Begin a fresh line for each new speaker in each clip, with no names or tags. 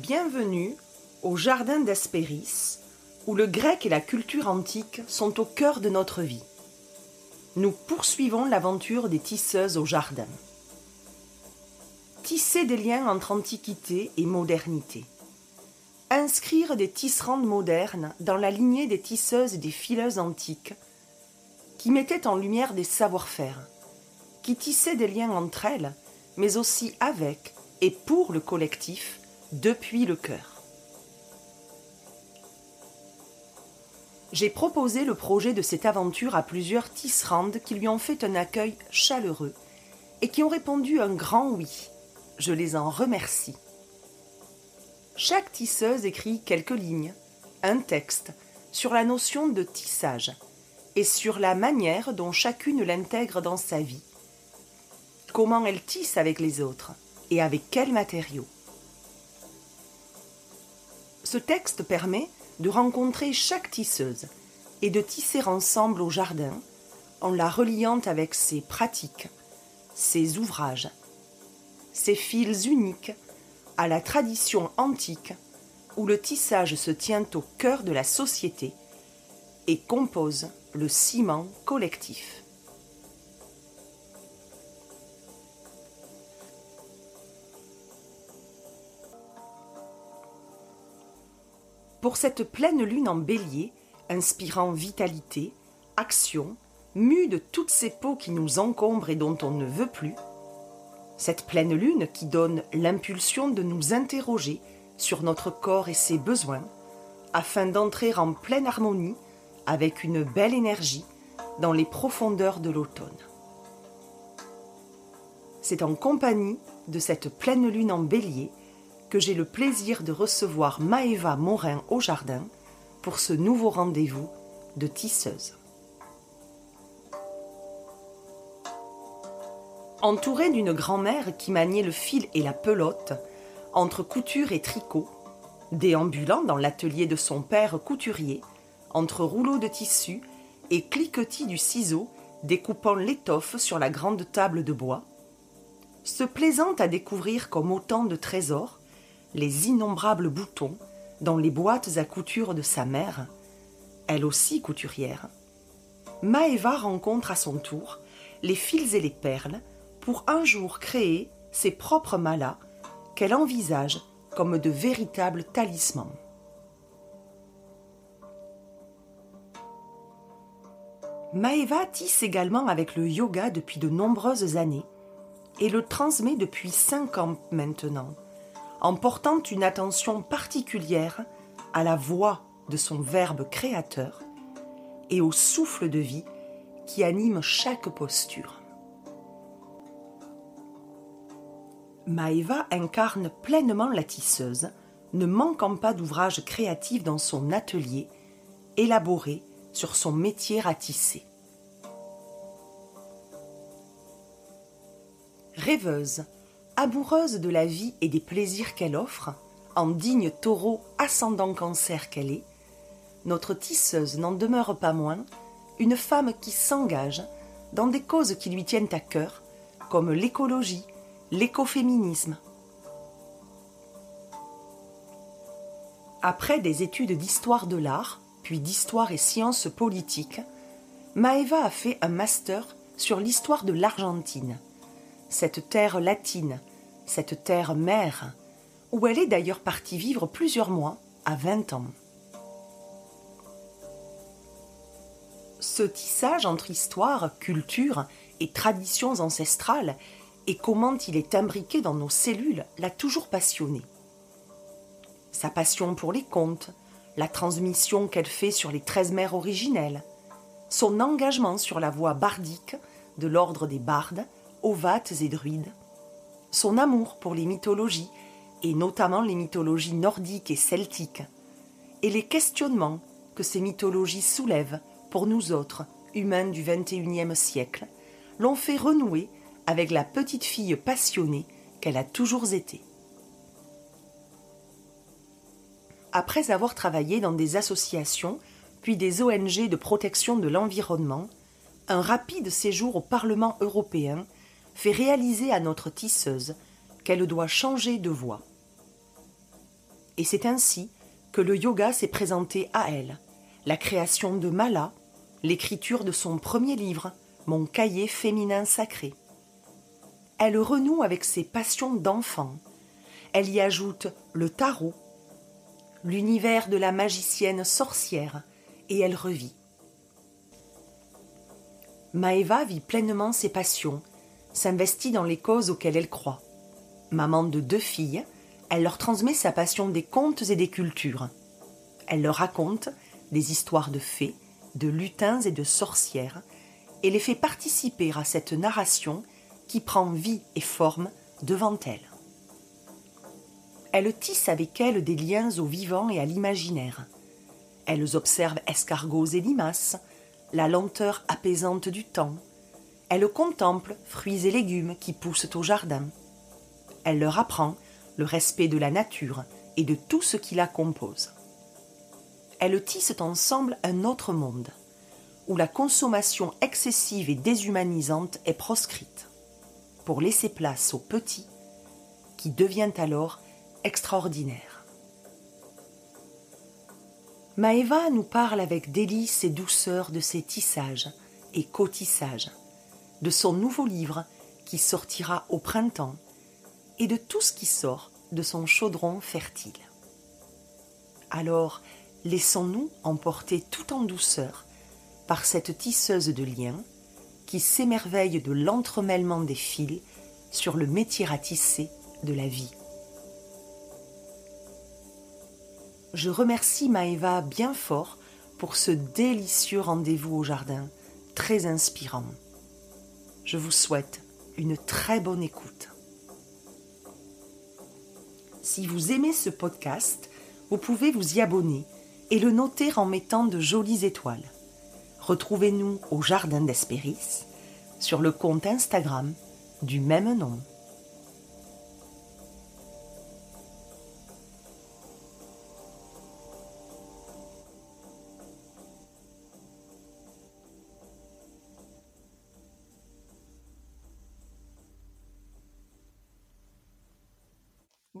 Bienvenue au jardin d'Aspéris, où le grec et la culture antique sont au cœur de notre vie. Nous poursuivons l'aventure des tisseuses au jardin. Tisser des liens entre antiquité et modernité. Inscrire des tisserandes modernes dans la lignée des tisseuses et des fileuses antiques, qui mettaient en lumière des savoir-faire, qui tissaient des liens entre elles, mais aussi avec et pour le collectif, depuis le cœur. J'ai proposé le projet de cette aventure à plusieurs tisserandes qui lui ont fait un accueil chaleureux et qui ont répondu un grand oui. Je les en remercie. Chaque tisseuse écrit quelques lignes, un texte, sur la notion de tissage et sur la manière dont chacune l'intègre dans sa vie. Comment elle tisse avec les autres et avec quels matériaux. Ce texte permet de rencontrer chaque tisseuse et de tisser ensemble au jardin en la reliant avec ses pratiques, ses ouvrages, ses fils uniques à la tradition antique où le tissage se tient au cœur de la société et compose le ciment collectif. Pour cette pleine lune en bélier, inspirant vitalité, action, mue de toutes ces peaux qui nous encombrent et dont on ne veut plus, cette pleine lune qui donne l'impulsion de nous interroger sur notre corps et ses besoins, afin d'entrer en pleine harmonie avec une belle énergie dans les profondeurs de l'automne. C'est en compagnie de cette pleine lune en bélier que j'ai le plaisir de recevoir Maëva Morin au jardin pour ce nouveau rendez-vous de tisseuse. Entourée d'une grand-mère qui maniait le fil et la pelote, entre couture et tricot, déambulant dans l'atelier de son père couturier, entre rouleaux de tissu et cliquetis du ciseau découpant l'étoffe sur la grande table de bois, se plaisant à découvrir comme autant de trésors les innombrables boutons dans les boîtes à couture de sa mère, elle aussi couturière, Maëva rencontre à son tour les fils et les perles pour un jour créer ses propres malas qu'elle envisage comme de véritables talismans. Maëva tisse également avec le yoga depuis de nombreuses années et le transmet depuis cinq ans maintenant en portant une attention particulière à la voix de son Verbe créateur et au souffle de vie qui anime chaque posture. Maëva incarne pleinement la tisseuse, ne manquant pas d'ouvrages créatifs dans son atelier, élaboré sur son métier à tisser. Rêveuse, amoureuse de la vie et des plaisirs qu'elle offre, en digne taureau ascendant cancer qu'elle est, notre tisseuse n'en demeure pas moins une femme qui s'engage dans des causes qui lui tiennent à cœur, comme l'écologie, l'écoféminisme. Après des études d'histoire de l'art, puis d'histoire et sciences politiques, Maeva a fait un master sur l'histoire de l'Argentine, cette terre latine cette terre mère, où elle est d'ailleurs partie vivre plusieurs mois à 20 ans. Ce tissage entre histoire, culture et traditions ancestrales et comment il est imbriqué dans nos cellules l'a toujours passionné. Sa passion pour les contes, la transmission qu'elle fait sur les treize mères originelles, son engagement sur la voie bardique de l'ordre des bardes, ovates et druides, son amour pour les mythologies, et notamment les mythologies nordiques et celtiques, et les questionnements que ces mythologies soulèvent pour nous autres, humains du XXIe siècle, l'ont fait renouer avec la petite fille passionnée qu'elle a toujours été. Après avoir travaillé dans des associations, puis des ONG de protection de l'environnement, un rapide séjour au Parlement européen fait réaliser à notre tisseuse qu'elle doit changer de voie. Et c'est ainsi que le yoga s'est présenté à elle. La création de Mala, l'écriture de son premier livre, Mon cahier féminin sacré. Elle renoue avec ses passions d'enfant. Elle y ajoute le tarot, l'univers de la magicienne sorcière, et elle revit. Maeva vit pleinement ses passions, s'investit dans les causes auxquelles elle croit. Maman de deux filles, elle leur transmet sa passion des contes et des cultures. Elle leur raconte des histoires de fées, de lutins et de sorcières, et les fait participer à cette narration qui prend vie et forme devant elle. Elle tisse avec elles des liens au vivant et à l'imaginaire. Elles observent escargots et limaces, la lenteur apaisante du temps. Elles contemplent fruits et légumes qui poussent au jardin. Elle leur apprend le respect de la nature et de tout ce qui la compose. Elles tissent ensemble un autre monde, où la consommation excessive et déshumanisante est proscrite, pour laisser place au petit, qui devient alors extraordinaire. Maëva nous parle avec délice et douceur de ses tissages et cotissages, de son nouveau livre qui sortira au printemps et de tout ce qui sort de son chaudron fertile. Alors, laissons-nous emporter tout en douceur par cette tisseuse de liens qui s'émerveille de l'entremêlement des fils sur le métier à tisser de la vie. Je remercie Maëva bien fort pour ce délicieux rendez-vous au jardin, très inspirant. Je vous souhaite une très bonne écoute. Si vous aimez ce podcast, vous pouvez vous y abonner et le noter en mettant de jolies étoiles. Retrouvez-nous au Jardin d'Espéris sur le compte Instagram du même nom.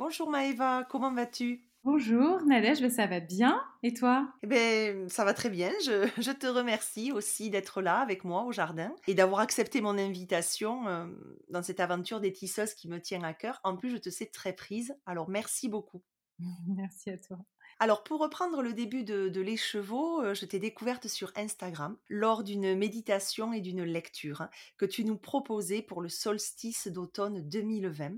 Bonjour Maëva, comment vas-tu?
Bonjour Nadège, ça va bien et toi?
Eh ben, ça va très bien. Je, te remercie aussi d'être là avec moi au jardin et d'avoir accepté mon invitation euh, dans cette aventure des tisseuses qui me tient à cœur. En plus, je te sais très prise, alors merci beaucoup.
merci à toi.
Alors, pour reprendre le début de, de Les Chevaux, euh, je t'ai découverte sur Instagram lors d'une méditation et d'une lecture hein, que tu nous proposais pour le solstice d'automne 2020.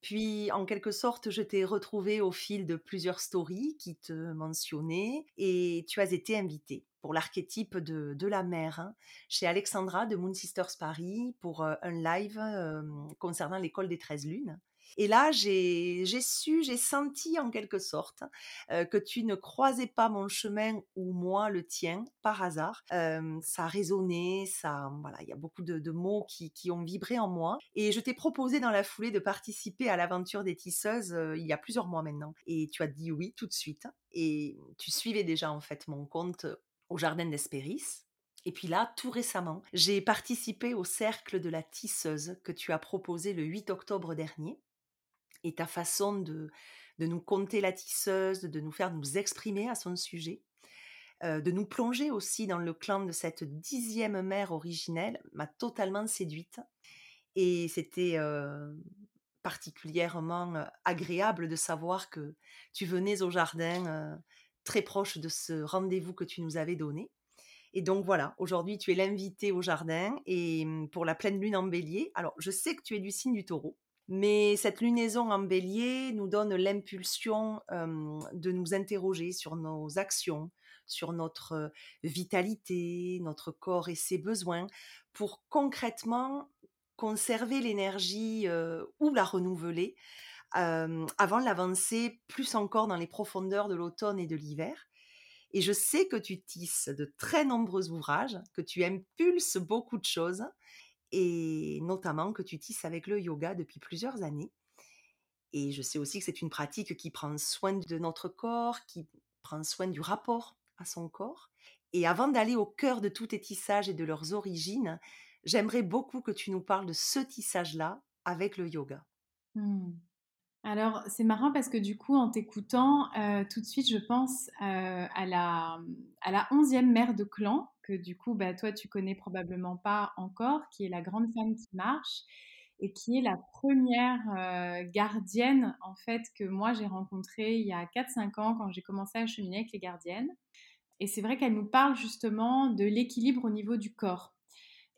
Puis, en quelque sorte, je t'ai retrouvé au fil de plusieurs stories qui te mentionnaient et tu as été invité pour l'archétype de, la mère hein, chez Alexandra de Moon Sisters Paris pour euh, un live euh, concernant l'école des 13 lunes. Et là, j'ai su, j'ai senti en quelque sorte euh, que tu ne croisais pas mon chemin ou moi le tien par hasard. Ça a résonné, ça, voilà, il y a beaucoup de, mots qui, ont vibré en moi. Et je t'ai proposé dans la foulée de participer à l'aventure des tisseuses il y a plusieurs mois maintenant. Et tu as dit oui tout de suite. Et tu suivais déjà en fait mon compte au Jardin d'Espéris. Et puis là, tout récemment, j'ai participé au cercle de la tisseuse que tu as proposé le 8 octobre dernier et ta façon de, de nous conter la tisseuse, de nous faire nous exprimer à son sujet, euh, de nous plonger aussi dans le clan de cette dixième mère originelle m'a totalement séduite. Et c'était euh, particulièrement euh, agréable de savoir que tu venais au jardin très proche de ce rendez-vous que tu nous avais donné. Et donc voilà, aujourd'hui tu es l'invité au jardin et mmh, pour la pleine lune en bélier. Alors je sais que tu es du signe du taureau, mais cette lunaison en bélier nous donne l'impulsion de nous interroger sur nos actions, sur notre vitalité, notre corps et ses besoins, pour concrètement conserver l'énergie ou la renouveler avant l'avancer plus encore dans les profondeurs de l'automne et de l'hiver. Et je sais que tu tisses de très nombreux ouvrages, que tu impulses beaucoup de choses et notamment que tu tisses avec le yoga depuis plusieurs années. Et je sais aussi que c'est une pratique qui prend soin de notre corps, qui prend soin du rapport à son corps. Et avant d'aller au cœur de tous tes tissages et de leurs origines, j'aimerais beaucoup que tu nous parles de ce tissage-là avec le yoga.
Mmh. Alors, c'est marrant parce que du coup, en t'écoutant, euh, tout de suite, je pense euh, à la, à la onzième mère de clan, du coup, bah, toi, tu connais probablement pas encore, qui est la grande femme qui marche et qui est la première euh, gardienne, en fait, que moi, j'ai rencontrée il y a 4-5 ans quand j'ai commencé à cheminer avec les gardiennes. Et c'est vrai qu'elle nous parle justement de l'équilibre au niveau du corps.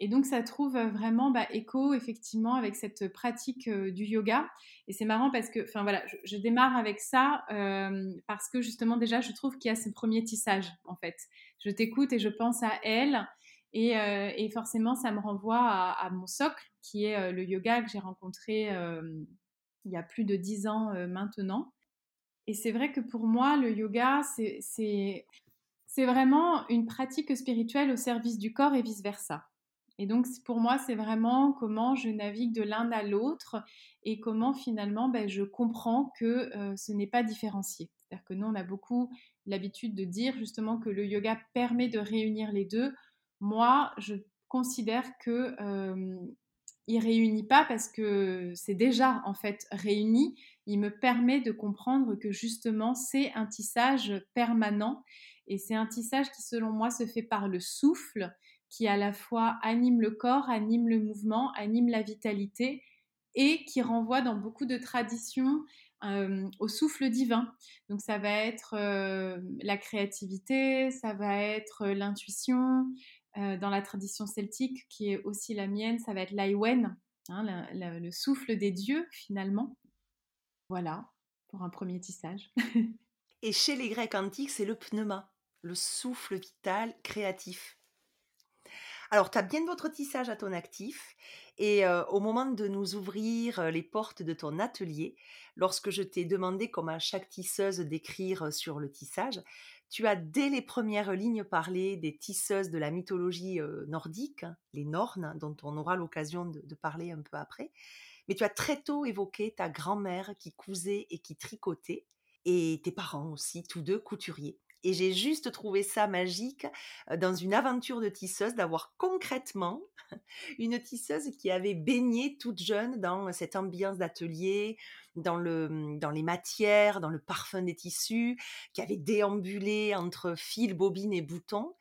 Et donc, ça trouve vraiment bah, écho, effectivement, avec cette pratique euh, du yoga. Et c'est marrant parce que, enfin voilà, je, démarre avec ça euh, parce que justement, déjà, je trouve qu'il y a ce premier tissage, en fait. Je t'écoute et je pense à elle. Et, euh, forcément, ça me renvoie à mon socle, qui est le yoga que j'ai rencontré il y a plus de dix ans maintenant. Et c'est vrai que pour moi, le yoga, c'est vraiment une pratique spirituelle au service du corps et vice-versa. Et donc, pour moi, c'est vraiment comment je navigue de l'un à l'autre et comment finalement ben, je comprends que euh, ce n'est pas différencié. C'est-à-dire que nous, on a beaucoup l'habitude de dire justement que le yoga permet de réunir les deux. Moi, je considère que euh, il réunit pas parce que c'est déjà en fait réuni. Il me permet de comprendre que justement c'est un tissage permanent et c'est un tissage qui selon moi se fait par le souffle qui à la fois anime le corps, anime le mouvement, anime la vitalité et qui renvoie dans beaucoup de traditions euh, au souffle divin. Donc ça va être euh, la créativité, ça va être euh, l'intuition. dans la tradition celtique, qui est aussi la mienne, ça va être l'Aiwen, hein, le souffle des dieux finalement. Voilà, pour un premier tissage.
et chez les Grecs antiques, c'est le pneuma, le souffle vital créatif. Alors, tu as bien votre tissage à ton actif et au moment de nous ouvrir les portes de ton atelier, lorsque je t'ai demandé, comme à chaque tisseuse, d'écrire sur le tissage, tu as dès les premières lignes parlé des tisseuses de la mythologie nordique, hein, les Nornes, dont on aura l'occasion de, de, parler un peu après. Mais tu as très tôt évoqué ta grand-mère qui cousait et qui tricotait, et tes parents aussi, tous deux couturiers. Et j'ai juste trouvé ça magique dans une aventure de tisseuse d'avoir concrètement une tisseuse qui avait baigné toute jeune dans cette ambiance d'atelier, dans, le, mmh, dans les matières, dans le parfum des tissus, qui avait déambulé entre fils, bobines et boutons.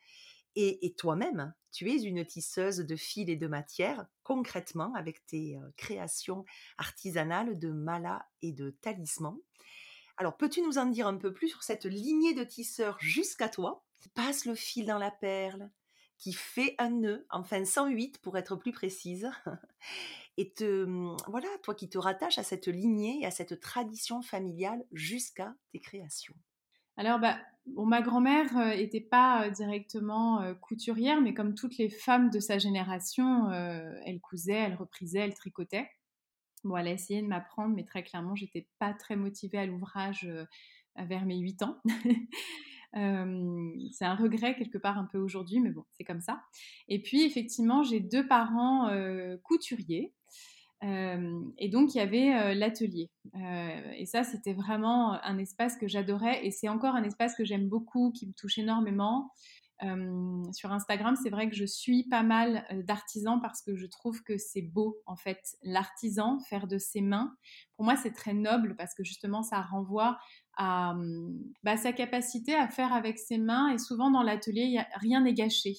Et, toi-même, tu es une tisseuse de fils et de matières, concrètement, avec tes créations artisanales de malas et de talismans. Alors, peux-tu nous en dire un peu plus sur cette lignée de tisseurs jusqu'à toi, qui passe le fil dans la perle, qui fait un nœud, enfin 108 pour être plus précise, et te, mmh, voilà, toi qui te rattaches à cette lignée et à cette tradition familiale jusqu'à tes créations.
Alors, bah, ma grand-mère n'était pas directement couturière, mais comme toutes les femmes de sa génération, elle cousait, elle reprisait, elle tricotait. Bon, elle a essayé de m'apprendre, mais très clairement, j'étais pas très motivée à l'ouvrage euh, vers mes 8 ans. c'est un regret quelque part un peu aujourd'hui, mais bon, c'est comme ça. Et puis, effectivement, j'ai deux parents euh, couturiers. et donc, il y avait l'atelier. et ça, c'était vraiment un espace que j'adorais. Et c'est encore un espace que j'aime beaucoup, qui me touche énormément. Euh, sur Instagram, c'est vrai que je suis pas mal euh, d'artisans parce que je trouve que c'est beau, en fait, l'artisan, faire de ses mains. Pour moi, c'est très noble parce que justement, ça renvoie à hum, bah, sa capacité à faire avec ses mains. Et souvent, dans l'atelier, rien n'est gâché.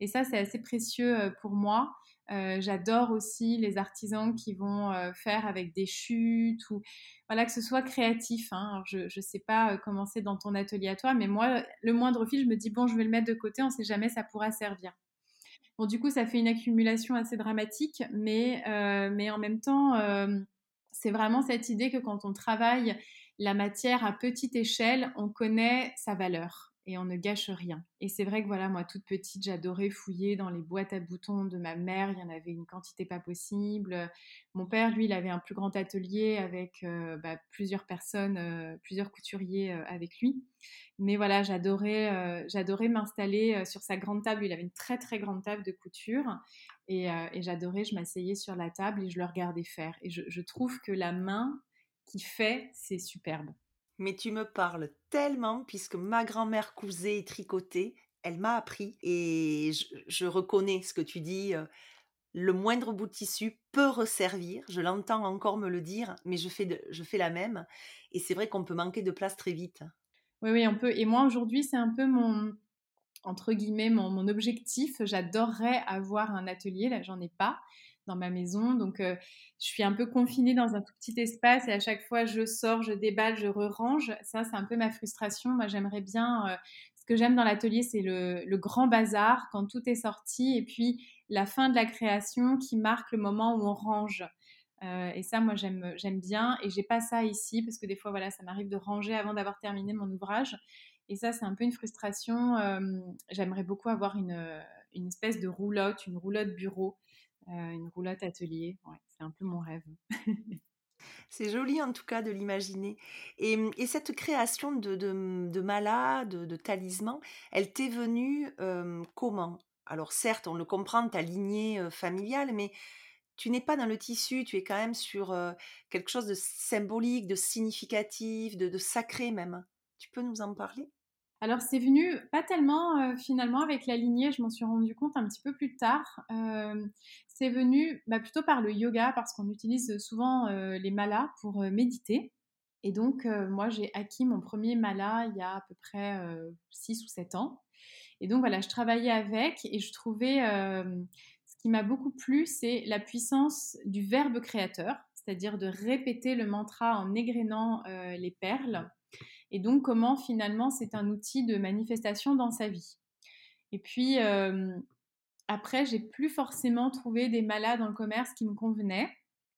Et ça, c'est assez précieux euh, pour moi. Euh, j'adore aussi les artisans qui vont euh, faire avec des chutes ou voilà que ce soit créatif. Hein. je ne sais pas euh, comment c'est dans ton atelier à toi, mais moi, le moindre fil, je me dis bon, je vais le mettre de côté, on ne sait jamais, ça pourra servir. Bon, du coup, ça fait une accumulation assez dramatique, mais, mais en même temps, c'est vraiment cette idée que quand on travaille la matière à petite échelle, on connaît sa valeur et on ne gâche rien. Et c'est vrai que voilà, moi toute petite, j'adorais fouiller dans les boîtes à boutons de ma mère, il y en avait une quantité pas possible. Mon père, lui, il avait un plus grand atelier avec euh, bah, plusieurs personnes, euh, plusieurs couturiers euh, avec lui. Mais voilà, j'adorais, j'adorais m'installer sur sa grande table. Il avait une très très grande table de couture et, j'adorais, je m'asseyais sur la table et je le regardais faire. Et je trouve que la main qui fait, c'est superbe.
Mais tu me parles tellement, puisque ma grand-mère cousait et tricotait, elle m'a appris, et je, reconnais ce que tu dis, le moindre bout de tissu peut resservir. Je l'entends encore me le dire, mais je fais, la même. Et c'est vrai qu'on peut manquer de place très vite.
Oui, oui, on peut. Et moi, aujourd'hui, c'est un peu mon, entre guillemets, mon objectif. J'adorerais avoir un atelier. Là, j'en ai pas dans ma maison. Donc, euh, je suis un peu confinée dans un tout petit espace et à chaque fois, je sors, je déballe, je re-range. Ça, c'est un peu ma frustration. Moi, j'aimerais bien. Euh, ce que j'aime dans l'atelier, c'est le, grand bazar quand tout est sorti et puis la fin de la création qui marque le moment où on range. Euh, et ça, moi, j'aime, bien. Et j'ai pas ça ici parce que des fois, voilà, ça m'arrive de ranger avant d'avoir terminé mon ouvrage. Et ça, c'est un peu une frustration. j'aimerais beaucoup avoir une, une espèce de roulotte, une roulotte bureau une roulotte atelier. c'est un peu mon rêve.
C'est joli en tout cas de l'imaginer. Et, mmh, cette création de, de, mmh, de de, talisman, elle t'est venue comment? Alors certes, on le comprend, ta lignée familiale, mais tu n'es pas dans le tissu, tu es quand même sur quelque chose de symbolique, de significatif, de sacré même. Tu peux nous en parler?
Alors c'est venu pas tellement euh, finalement avec la lignée, je m'en suis rendu compte un petit peu plus tard. Euh, c'est venu bah, plutôt par le yoga parce qu'on utilise souvent euh, les malas pour méditer. Et donc moi j'ai acquis mon premier mala il y a à peu près 6 ou 7 ans. Et donc voilà, je travaillais avec et je trouvais ce qui m'a beaucoup plu, c'est la puissance du verbe créateur, c'est-à-dire de répéter le mantra en égrénant les perles et donc comment finalement c'est un outil de manifestation dans sa vie. Et puis euh, après, j'ai plus forcément trouvé des malades dans le commerce qui me convenaient,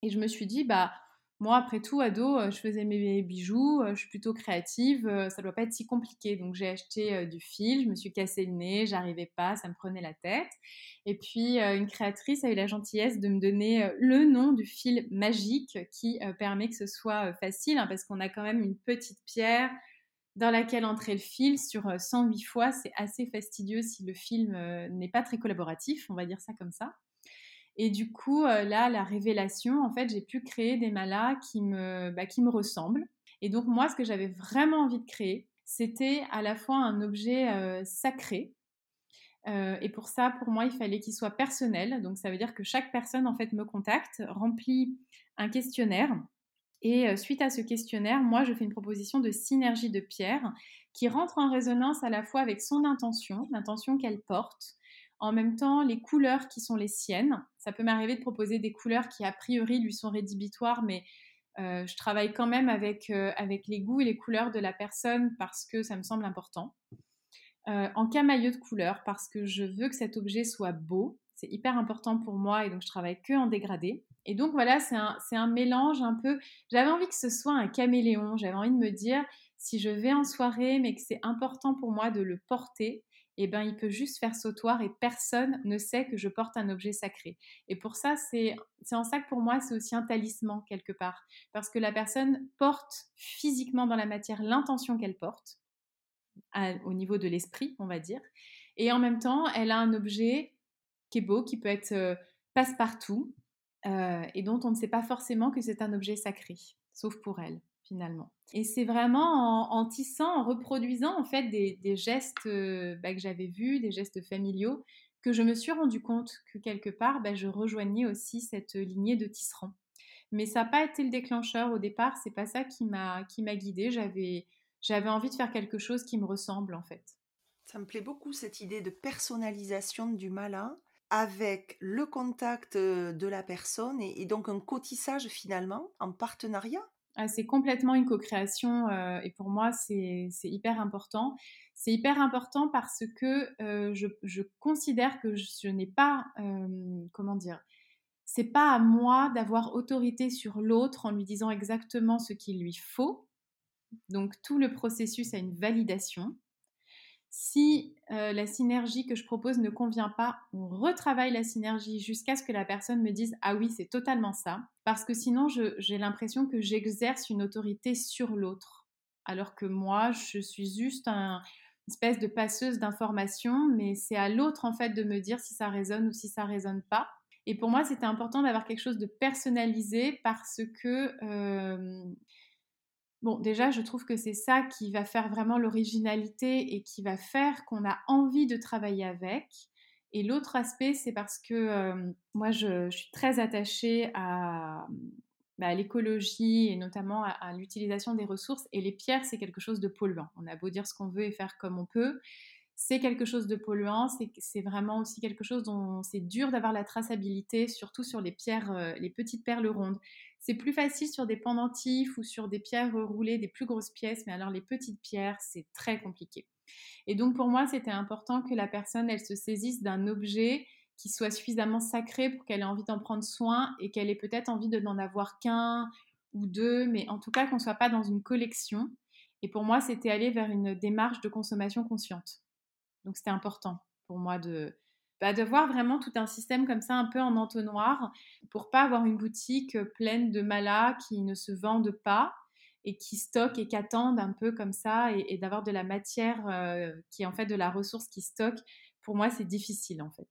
et je me suis dit bah moi, après tout, ado, euh, je faisais mes bijoux, euh, je suis plutôt créative, ça doit pas être si compliqué. Donc j'ai acheté du fil, je me suis cassé le nez, j'arrivais pas, ça me prenait la tête. Et puis une créatrice a eu la gentillesse de me donner le nom du fil magique qui permet que ce soit facile, hein, parce qu'on a quand même une petite pierre dans laquelle entrer le fil sur 108 fois. C'est assez fastidieux si le film n'est pas très collaboratif, on va dire ça comme ça. Et du coup, euh, là, la révélation, en fait, j'ai pu créer des malas qui me, bah, qui me ressemblent. Et donc, moi, ce que j'avais vraiment envie de créer, c'était à la fois un objet euh, sacré. Euh, et pour ça, pour moi, il fallait qu'il soit personnel. Donc, ça veut dire que chaque personne, en fait, me contacte, remplit un questionnaire. Et suite à ce questionnaire, moi, je fais une proposition de synergie de pierre qui rentre en résonance à la fois avec son intention, l'intention qu'elle porte, en même temps les couleurs qui sont les siennes. Ça peut m'arriver de proposer des couleurs qui a priori lui sont rédhibitoires, mais euh, je travaille quand même avec, euh, avec les goûts et les couleurs de la personne parce que ça me semble important. Euh, en camailleux de couleurs parce que je veux que cet objet soit beau. C'est hyper important pour moi et donc je travaille que en dégradé. Et donc voilà, c'est un, un, mélange un peu. J'avais envie que ce soit un caméléon. J'avais envie de me dire, si je vais en soirée, mais que c'est important pour moi de le porter, eh ben, il peut juste faire sautoir et personne ne sait que je porte un objet sacré. Et pour ça, c'est en ça que pour moi, c'est aussi un talisman quelque part. Parce que la personne porte physiquement dans la matière l'intention qu'elle porte, au niveau de l'esprit, on va dire. Et en même temps, elle a un objet qui est beau, qui peut être euh, passe-partout, euh, et dont on ne sait pas forcément que c'est un objet sacré, sauf pour elle Et c'est vraiment en, tissant, en reproduisant en fait des, gestes euh, bah, que j'avais vus, des gestes familiaux, que je me suis rendu compte que quelque part, bah, je rejoignais aussi cette lignée de tisserands. Mais ça n'a pas été le déclencheur au départ, c'est pas ça qui m'a qui m'a guidée. J'avais j'avais envie de faire quelque chose qui me ressemble en fait.
Ça me plaît beaucoup cette idée de personnalisation du malin avec le contact euh, de la personne et, et donc un cotissage finalement en partenariat
c'est complètement une co-création euh, et pour moi, c'est hyper important. C'est hyper important parce que euh, je, considère que je, n'ai pas, euh, comment dire, c'est pas à moi d'avoir autorité sur l'autre en lui disant exactement ce qu'il lui faut. Donc tout le processus a une validation. Si euh, la synergie que je propose ne convient pas, on retravaille la synergie jusqu'à ce que la personne me dise Ah oui, c'est totalement ça. Parce que sinon, j'ai l'impression que j'exerce une autorité sur l'autre. Alors que moi, je suis juste un, une espèce de passeuse d'informations, mais c'est à l'autre en fait de me dire si ça résonne ou si ça résonne pas. Et pour moi, c'était important d'avoir quelque chose de personnalisé parce que euh, Bon, déjà, je trouve que c'est ça qui va faire vraiment l'originalité et qui va faire qu'on a envie de travailler avec. Et l'autre aspect, c'est parce que moi, je, suis très attachée à, bah, l'écologie et notamment à l'utilisation des ressources. Et les pierres, c'est quelque chose de polluant. On a beau dire ce qu'on veut et faire comme on peut c'est quelque chose de polluant, c'est vraiment aussi quelque chose dont c'est dur d'avoir la traçabilité, surtout sur les pierres, euh, les petites perles rondes. C'est plus facile sur des pendentifs ou sur des pierres roulées, des plus grosses pièces, mais alors les petites pierres, c'est très compliqué. Et donc pour moi, c'était important que la personne, elle se saisisse d'un objet qui soit suffisamment sacré pour qu'elle ait envie d'en prendre soin et qu'elle ait peut-être envie de n'en avoir qu'un ou deux, mais en tout cas qu'on ne soit pas dans une collection. Et pour moi, c'était aller vers une démarche de consommation consciente. Donc c'était important pour moi de, bah, de voir vraiment tout un système comme ça, un peu en entonnoir, pour pas avoir une boutique pleine de malas qui ne se vendent pas et qui stockent et qui attendent un peu comme ça, et, d'avoir de la matière euh, qui est en fait de la ressource qui stocke. Pour moi, c'est difficile en fait.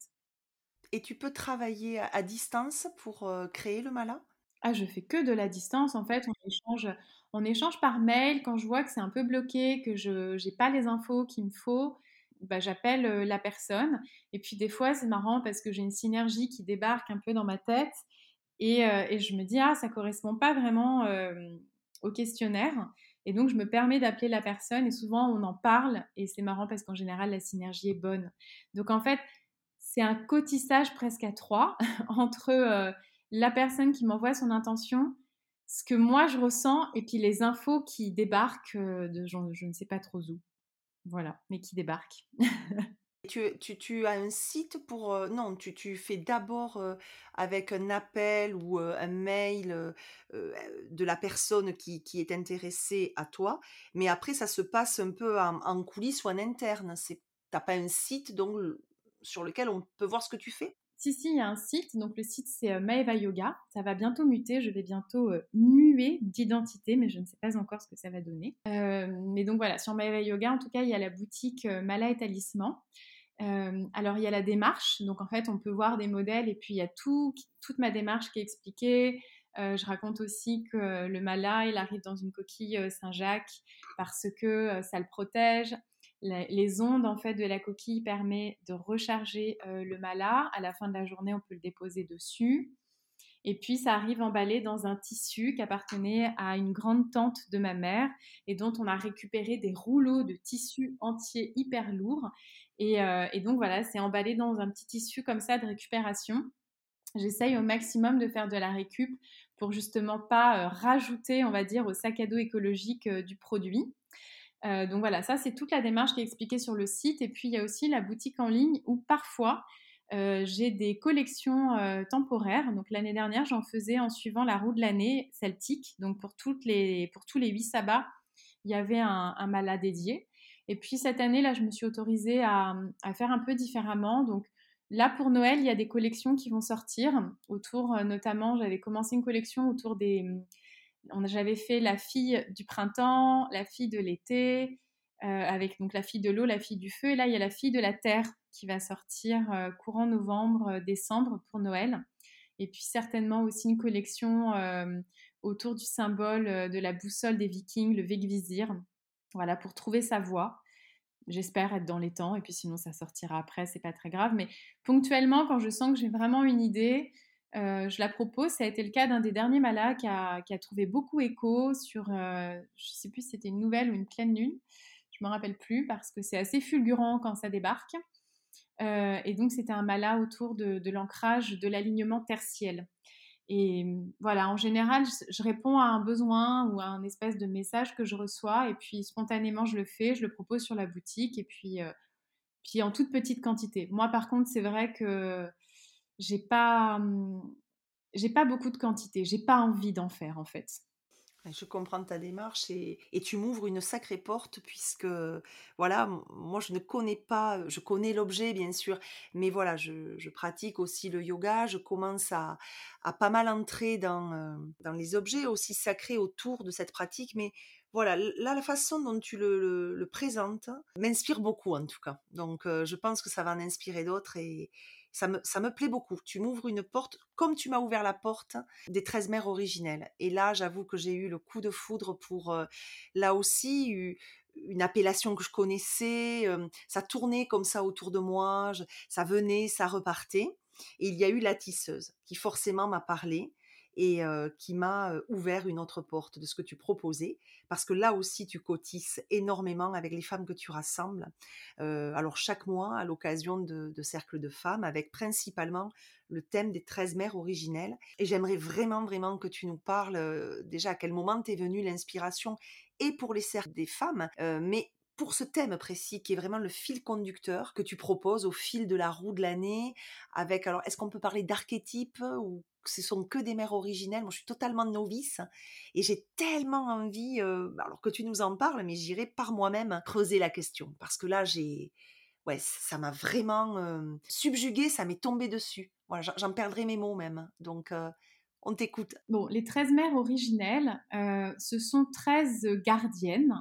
Et tu peux travailler à distance pour euh, créer le mala?
Ah, je fais que de la distance en fait. On échange, on échange par mail quand je vois que c'est un peu bloqué, que je n'ai pas les infos qu'il me faut. Bah, j'appelle la personne. Et puis des fois, c'est marrant parce que j'ai une synergie qui débarque un peu dans ma tête. Et, et je me dis, ah, ça correspond pas vraiment au questionnaire. Et donc, je me permets d'appeler la personne et souvent, on en parle. Et c'est marrant parce qu'en général, la synergie est bonne. Donc, en fait, c'est un cotissage presque à trois entre la personne qui m'envoie son intention, ce que moi je ressens et puis les infos qui débarquent de je ne sais pas trop où. Voilà, mais qui débarque.
tu, tu, as un site pour... Non, tu, fais d'abord avec un appel ou un mail de la personne qui, qui, est intéressée à toi, mais après ça se passe un peu en, en coulisses ou en interne. Tu n'as pas un site donc, sur lequel on peut voir ce que tu fais?
Si, si, il y a un site. Donc, le site, c'est euh, Maeva Yoga. Ça va bientôt muter. Je vais bientôt euh, muer d'identité, mais je ne sais pas encore ce que ça va donner. Euh, mais donc, voilà, sur Maeva Yoga, en tout cas, il y a la boutique Mala et Talisman. alors, il y a la démarche. Donc, en fait, on peut voir des modèles et puis il y a tout, toute ma démarche qui est expliquée. je raconte aussi que le mala, il arrive dans une coquille Saint-Jacques parce que ça le protège les ondes en fait de la coquille permettent de recharger euh, le mala. À la fin de la journée, on peut le déposer dessus. Et puis ça arrive emballé dans un tissu qui appartenait à une grande tante de ma mère et dont on a récupéré des rouleaux de tissu entiers hyper lourds. Et, euh, donc voilà, c'est emballé dans un petit tissu comme ça de récupération. J'essaye au maximum de faire de la récup pour justement pas euh, rajouter, on va dire, au sac à dos écologique du produit. Euh, donc voilà, ça c'est toute la démarche qui est expliquée sur le site. Et puis il y a aussi la boutique en ligne où parfois euh, j'ai des collections euh, temporaires. Donc l'année dernière, j'en faisais en suivant la roue de l'année celtique. Donc pour, toutes les, pour tous les huit sabbats, il y avait un, un mala dédié. Et puis cette année, là, je me suis autorisée à, à, faire un peu différemment. Donc là, pour Noël, il y a des collections qui vont sortir autour, notamment, j'avais commencé une collection autour des j'avais fait la fille du printemps, la fille de l'été, euh, avec donc la fille de l'eau, la fille du feu. Et là, il y a la fille de la terre qui va sortir euh, courant novembre, euh, décembre pour Noël. Et puis certainement aussi une collection autour du symbole de la boussole des Vikings, le Vegvisir. Voilà, pour trouver sa voie. J'espère être dans les temps. Et puis sinon, ça sortira après, c'est pas très grave. Mais ponctuellement, quand je sens que j'ai vraiment une idée, euh, je la propose. Ça a été le cas d'un des derniers malas qui a, trouvé beaucoup écho sur, euh, je ne sais plus si c'était une nouvelle ou une pleine lune, je ne me rappelle plus parce que c'est assez fulgurant quand ça débarque. Euh, et donc c'était un mala autour de, l'ancrage de l'alignement tertiel. Et voilà, en général, je, réponds à un besoin ou à un espèce de message que je reçois et puis spontanément je le fais, je le propose sur la boutique et puis, puis en toute petite quantité. Moi par contre, c'est vrai que j'ai pas, j'ai pas beaucoup de quantité, j'ai pas envie d'en faire en fait.
Je comprends ta démarche et, et tu m'ouvres une sacrée porte puisque, voilà, moi je ne connais pas, je connais l'objet bien sûr, mais voilà, je, pratique aussi le yoga, je commence à, à pas mal entrer dans, dans les objets aussi sacrés autour de cette pratique, mais voilà, là, la façon dont tu le, présentes m'inspire beaucoup en tout cas. Donc, je pense que ça va en inspirer d'autres et, ça me, plaît beaucoup. Tu m'ouvres une porte comme tu m'as ouvert la porte des 13 mères originelles. Et là, j'avoue que j'ai eu le coup de foudre pour, euh, là aussi, une appellation que je connaissais. ça tournait comme ça autour de moi. ça venait, ça repartait. Et il y a eu la tisseuse qui forcément m'a parlé et qui m'a ouvert une autre porte de ce que tu proposais, parce que là aussi tu cotises énormément avec les femmes que tu rassembles. alors chaque mois, à l'occasion de, cercles de femmes, avec principalement le thème des 13 mères originelles. Et j'aimerais vraiment, vraiment que tu nous parles déjà à quel moment t'est venue l'inspiration et pour les cercles des femmes, mais pour ce thème précis qui est vraiment le fil conducteur que tu proposes au fil de la roue de l'année avec alors est-ce qu'on peut parler d'archétypes ou ce sont que des mères originelles? Moi, je suis totalement novice et j'ai tellement envie, euh, alors que tu nous en parles, mais j'irai par moi-même creuser la question parce que là, j'ai, ouais, ça m'a vraiment euh, subjugué, ça m'est tombé dessus. Voilà, j'en perdrai mes mots même. Donc, euh, on t'écoute.
Bon, les 13 mères originelles, ce sont 13 gardiennes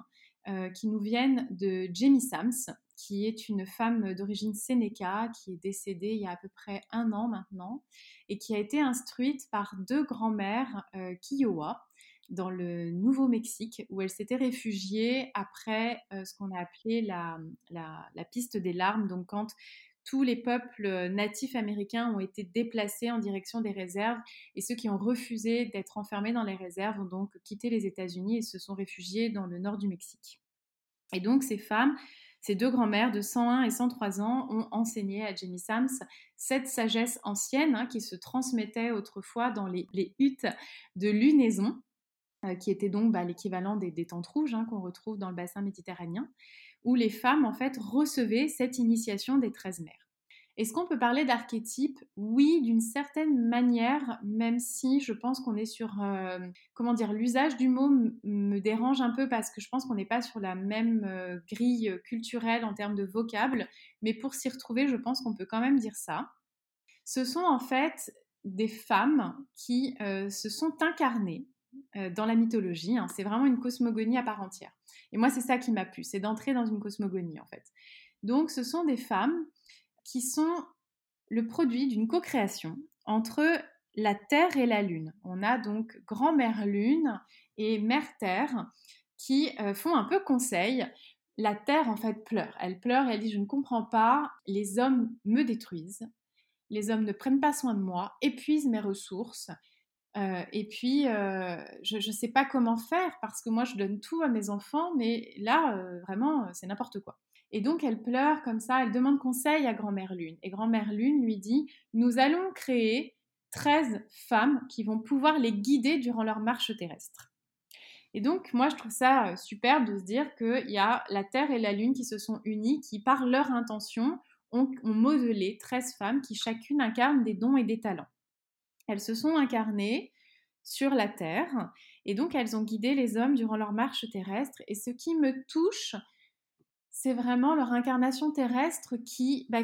qui nous viennent de Jamie Sams, qui est une femme d'origine sénéca, qui est décédée il y a à peu près un an maintenant, et qui a été instruite par deux grands-mères euh, Kiowa dans le Nouveau-Mexique, où elle s'était réfugiée après euh, ce qu'on a appelé la, la, piste des larmes, donc quand tous les peuples natifs américains ont été déplacés en direction des réserves et ceux qui ont refusé d'être enfermés dans les réserves ont donc quitté les États-Unis et se sont réfugiés dans le nord du Mexique. Et donc ces femmes ces deux grands-mères de 101 et 103 ans ont enseigné à Jamie Sams cette sagesse ancienne hein, qui se transmettait autrefois dans les, huttes de lunaison, euh, qui étaient donc bah, l'équivalent des, des, tentes rouges hein, qu'on retrouve dans le bassin méditerranéen, où les femmes en fait recevaient cette initiation des 13 mères. Est-ce qu'on peut parler d'archétype Oui, d'une certaine manière, même si je pense qu'on est sur, euh, comment dire, l'usage du mot me dérange un peu parce que je pense qu'on n'est pas sur la même euh, grille culturelle en termes de vocable, mais pour s'y retrouver, je pense qu'on peut quand même dire ça. Ce sont en fait des femmes qui euh, se sont incarnées dans la mythologie. Hein. C'est vraiment une cosmogonie à part entière. Et moi, c'est ça qui m'a plu, c'est d'entrer dans une cosmogonie en fait. Donc, ce sont des femmes qui sont le produit d'une co-création entre la Terre et la Lune. On a donc grand-mère Lune et mère Terre qui euh, font un peu conseil. La Terre, en fait, pleure. Elle pleure et elle dit, je ne comprends pas, les hommes me détruisent, les hommes ne prennent pas soin de moi, épuisent mes ressources. Euh, et puis, euh, je ne sais pas comment faire parce que moi, je donne tout à mes enfants, mais là, vraiment, c'est n'importe quoi. Et donc elle pleure comme ça, elle demande conseil à Grand-mère Lune. Et Grand-mère Lune lui dit, nous allons créer 13 femmes qui vont pouvoir les guider durant leur marche terrestre. Et donc moi je trouve ça euh, superbe de se dire qu'il y a la Terre et la Lune qui se sont unies, qui par leur intention ont, ont modelé 13 femmes qui chacune incarnent des dons et des talents. Elles se sont incarnées sur la Terre et donc elles ont guidé les hommes durant leur marche terrestre. Et ce qui me touche, c'est vraiment leur incarnation terrestre qui, bah,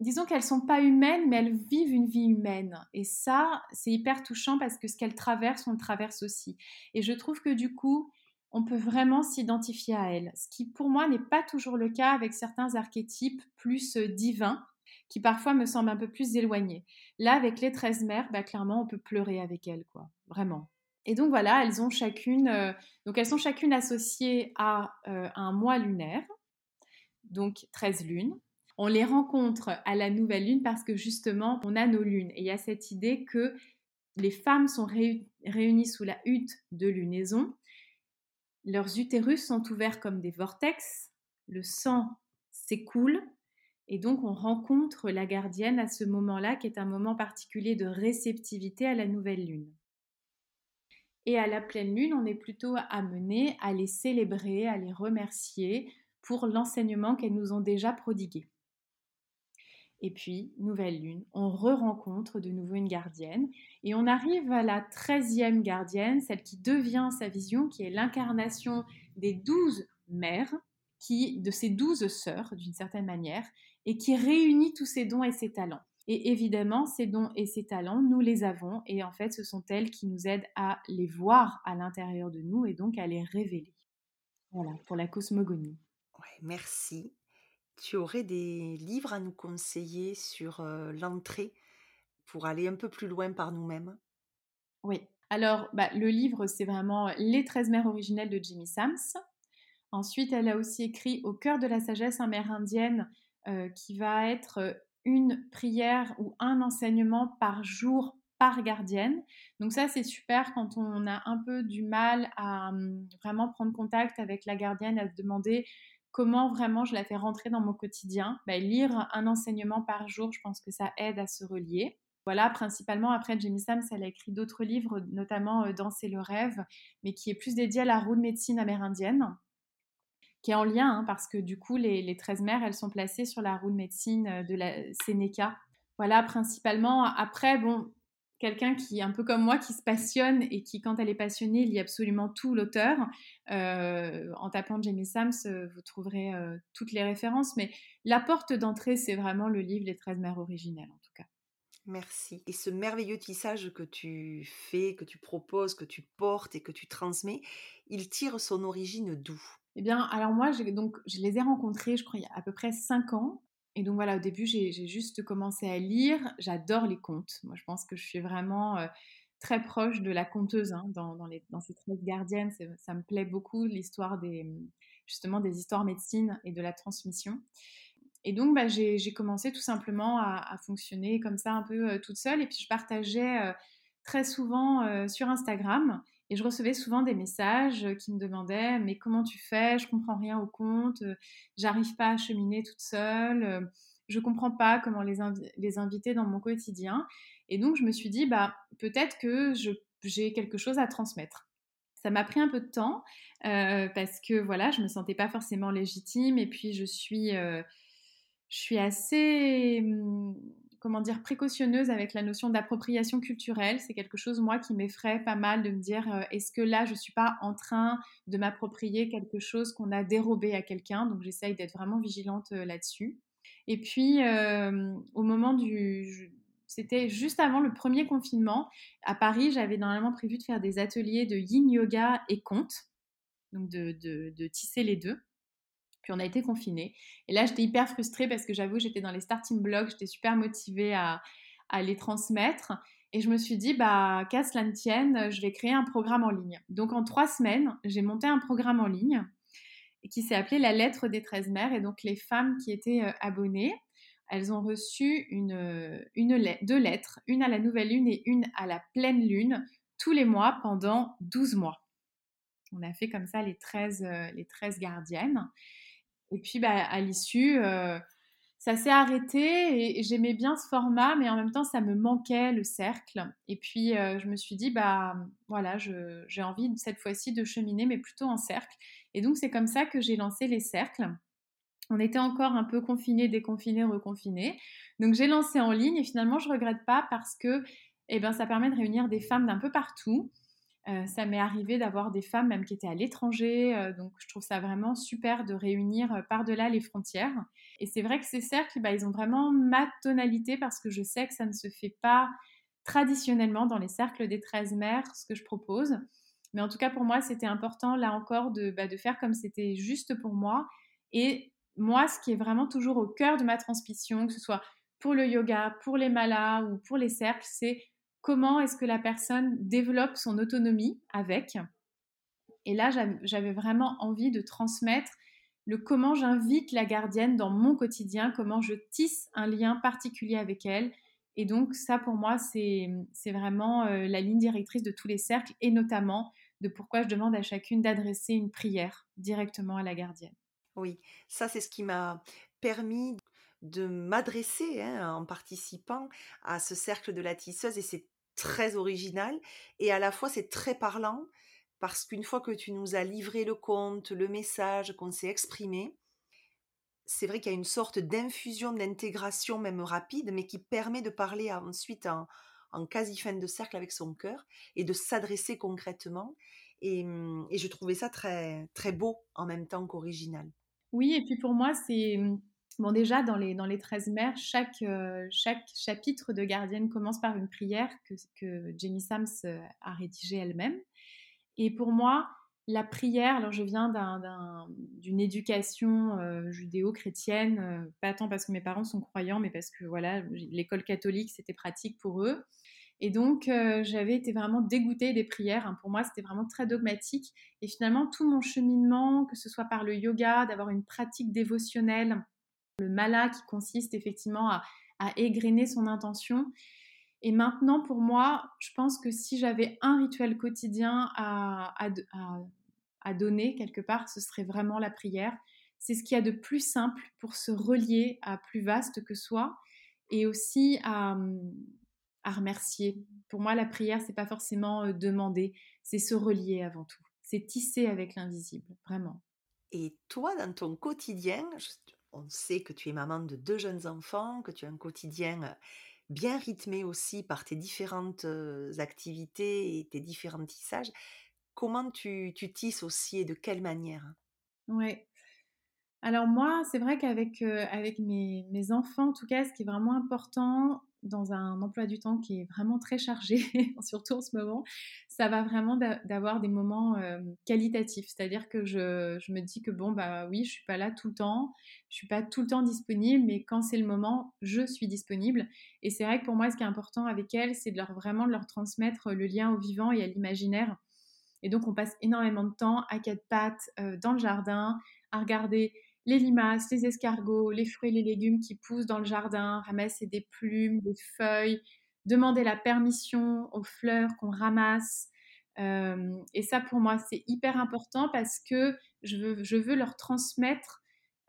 disons qu'elles sont pas humaines, mais elles vivent une vie humaine. Et ça, c'est hyper touchant parce que ce qu'elles traversent, on le traverse aussi. Et je trouve que du coup, on peut vraiment s'identifier à elles. Ce qui, pour moi, n'est pas toujours le cas avec certains archétypes plus euh, divins, qui parfois me semblent un peu plus éloignés. Là, avec les 13 mères, bah, clairement, on peut pleurer avec elles, quoi. Vraiment. Et donc voilà, elles ont chacune, euh, donc elles sont chacune associées à euh, un mois lunaire donc 13 lunes. On les rencontre à la nouvelle lune parce que justement, on a nos lunes. Et il y a cette idée que les femmes sont réunies sous la hutte de lunaison. Leurs utérus sont ouverts comme des vortex. Le sang s'écoule. Et donc, on rencontre la gardienne à ce moment-là, qui est un moment particulier de réceptivité à la nouvelle lune. Et à la pleine lune, on est plutôt amené à les célébrer, à les remercier, pour l'enseignement qu'elles nous ont déjà prodigué. Et puis, nouvelle lune, on re-rencontre de nouveau une gardienne et on arrive à la treizième gardienne, celle qui devient sa vision, qui est l'incarnation des douze mères, qui, de ces douze sœurs d'une certaine manière, et qui réunit tous ses dons et ses talents. Et évidemment, ces dons et ces talents, nous les avons et en fait, ce sont elles qui nous aident à les voir à l'intérieur de nous et donc à les révéler. Voilà, pour la cosmogonie
merci. Tu aurais des livres à nous conseiller sur l'entrée pour aller un peu plus loin par nous-mêmes?
Oui. Alors, bah, le livre, c'est vraiment Les 13 mères originelles de Jimmy Sams. Ensuite, elle a aussi écrit Au cœur de la sagesse amérindienne, qui va être une prière ou un enseignement par jour par gardienne. Donc ça, c'est super quand on a un peu du mal à hum, vraiment prendre contact avec la gardienne, à se demander comment vraiment je la fais rentrer dans mon quotidien. Bah, lire un enseignement par jour, je pense que ça aide à se relier. Voilà, principalement, après, Jamie Sams, elle a écrit d'autres livres, notamment euh, Danser le rêve, mais qui est plus dédié à la roue de médecine amérindienne, qui est en lien, hein, parce que du coup, les, les 13 mères, elles sont placées sur la roue de médecine euh, de la Sénéca. Voilà, principalement. Après, bon, quelqu'un qui, un peu comme moi, qui se passionne et qui, quand elle est passionnée, lit absolument tout l'auteur. Euh, en tapant Jamie Sams, euh, vous trouverez toutes les références, mais la porte d'entrée, c'est vraiment le livre Les 13 mères originelles, en tout cas.
Merci. Et ce merveilleux tissage que tu fais, que tu proposes, que tu portes et que tu transmets, il tire son origine d'où?
Eh bien, alors moi, donc, je les ai rencontrés, je crois, il y a à peu près 5 ans. Et donc voilà, au début, j'ai juste commencé à lire. J'adore les contes. Moi, je pense que je suis vraiment euh, très proche de la conteuse hein, dans, dans, les, dans, ces 13 gardiennes. Ça me plaît beaucoup, l'histoire des, justement des histoires médecine et de la transmission. Et donc, bah, j'ai commencé tout simplement à, fonctionner comme ça un peu euh, toute seule. Et puis, je partageais euh, très souvent sur Instagram et je recevais souvent des messages qui me demandaient Mais comment tu fais? Je comprends rien au compte, j'arrive pas à cheminer toute seule, je comprends pas comment les, inviter dans mon quotidien. Et donc, je me suis dit bah, Peut-être que j'ai quelque chose à transmettre. Ça m'a pris un peu de temps parce que voilà, je me sentais pas forcément légitime et puis je suis, je suis assez mmh, comment dire, précautionneuse avec la notion d'appropriation culturelle. C'est quelque chose, moi, qui m'effraie pas mal de me dire euh, est-ce que là, je ne suis pas en train de m'approprier quelque chose qu'on a dérobé à quelqu'un? Donc, j'essaye d'être vraiment vigilante euh, là-dessus. Et puis, euh, au moment du. C'était juste avant le premier confinement. À Paris, j'avais normalement prévu de faire des ateliers de yin yoga et conte, donc de tisser les deux. Puis on a été confinés. Et là, j'étais hyper frustrée parce que j'avoue, j'étais dans les starting blocks, j'étais super motivée à, les transmettre. Et je me suis dit, bah, qu'à cela ne tienne, je vais créer un programme en ligne. Donc en trois semaines, j'ai monté un programme en ligne qui s'est appelé La lettre des 13 mères. Et donc les femmes qui étaient euh, abonnées, elles ont reçu une, une, deux lettres, une à la nouvelle lune et une à la pleine lune, tous les mois pendant 12 mois. On a fait comme ça les 13, euh, les 13 gardiennes. Et puis, bah, à l'issue, euh, ça s'est arrêté et, j'aimais bien ce format, mais en même temps, ça me manquait le cercle. Et puis, euh, je me suis dit, bah voilà, j'ai envie cette fois-ci de cheminer, mais plutôt en cercle. Et donc, c'est comme ça que j'ai lancé les cercles. On était encore un peu confinés, déconfinés, reconfinés. Donc, j'ai lancé en ligne et finalement, je regrette pas parce que eh ben, ça permet de réunir des femmes d'un peu partout. Euh, ça m'est arrivé d'avoir des femmes même qui étaient à l'étranger, euh, donc je trouve ça vraiment super de réunir euh, par-delà les frontières. Et c'est vrai que ces cercles, bah, ils ont vraiment ma tonalité parce que je sais que ça ne se fait pas traditionnellement dans les cercles des 13 mères, ce que je propose. Mais en tout cas, pour moi, c'était important, là encore, de, bah, de faire comme c'était juste pour moi. Et moi, ce qui est vraiment toujours au cœur de ma transmission, que ce soit pour le yoga, pour les malas ou pour les cercles, c'est comment est-ce que la personne développe son autonomie avec. Et là, j'avais vraiment envie de transmettre le comment j'invite la gardienne dans mon quotidien, comment je tisse un lien particulier avec elle. Et donc ça, pour moi, c'est vraiment euh, la ligne directrice de tous les cercles et notamment de pourquoi je demande à chacune d'adresser une prière directement à la gardienne.
Oui, ça c'est ce qui m'a permis de m'adresser hein, en participant à ce cercle de la tisseuse et c'est très original et à la fois c'est très parlant parce qu'une fois que tu nous as livré le conte, le message, qu'on s'est exprimé, c'est vrai qu'il y a une sorte d'infusion, d'intégration même rapide, mais qui permet de parler ensuite en, quasi fin de cercle avec son cœur et de s'adresser concrètement. Et, et, je trouvais ça très, très beau en même temps qu'original.
Oui, et puis pour moi, c'est mmh, Bon, déjà, dans les, dans les 13 mères, chaque, euh, chaque chapitre de Gardienne commence par une prière que, que Jenny Sams euh, a rédigée elle-même. Et pour moi, la prière, alors je viens d'une éducation euh, judéo-chrétienne, pas tant parce que mes parents sont croyants, mais parce que voilà, l'école catholique, c'était pratique pour eux. Et donc, j'avais été vraiment dégoûtée des prières. Hein. Pour moi, c'était vraiment très dogmatique. Et finalement, tout mon cheminement, que ce soit par le yoga, d'avoir une pratique dévotionnelle, le mala qui consiste effectivement à, à égrener son intention. Et maintenant, pour moi, je pense que si j'avais un rituel quotidien à, à, donner quelque part, ce serait vraiment la prière. C'est ce qu'il y a de plus simple pour se relier à plus vaste que soi et aussi à, remercier. Pour moi, la prière, c'est pas forcément euh, demander, c'est se relier avant tout. C'est tisser avec l'invisible, vraiment.
Et toi, dans ton quotidien, on sait que tu es maman de deux jeunes enfants, que tu as un quotidien bien rythmé aussi par tes différentes activités et tes différents tissages. Comment tu, tu tisses aussi et de quelle manière?
Oui. Alors moi, c'est vrai qu'avec avec mes, mes, enfants, en tout cas, ce qui est vraiment important, dans un emploi du temps qui est vraiment très chargé, surtout en ce moment, ça va vraiment d'avoir des moments euh, qualitatifs. C'est-à-dire que je, me dis que bon, bah oui, je suis pas là tout le temps, je suis pas tout le temps disponible, mais quand c'est le moment, je suis disponible. Et c'est vrai que pour moi, ce qui est important avec elles, c'est de leur vraiment de leur transmettre le lien au vivant et à l'imaginaire. Et donc, on passe énormément de temps à quatre pattes euh, dans le jardin, à regarder les limaces, les escargots, les fruits et les légumes qui poussent dans le jardin, ramasser des plumes, des feuilles, demander la permission aux fleurs qu'on ramasse. Euh, et ça, pour moi, c'est hyper important parce que je veux, leur transmettre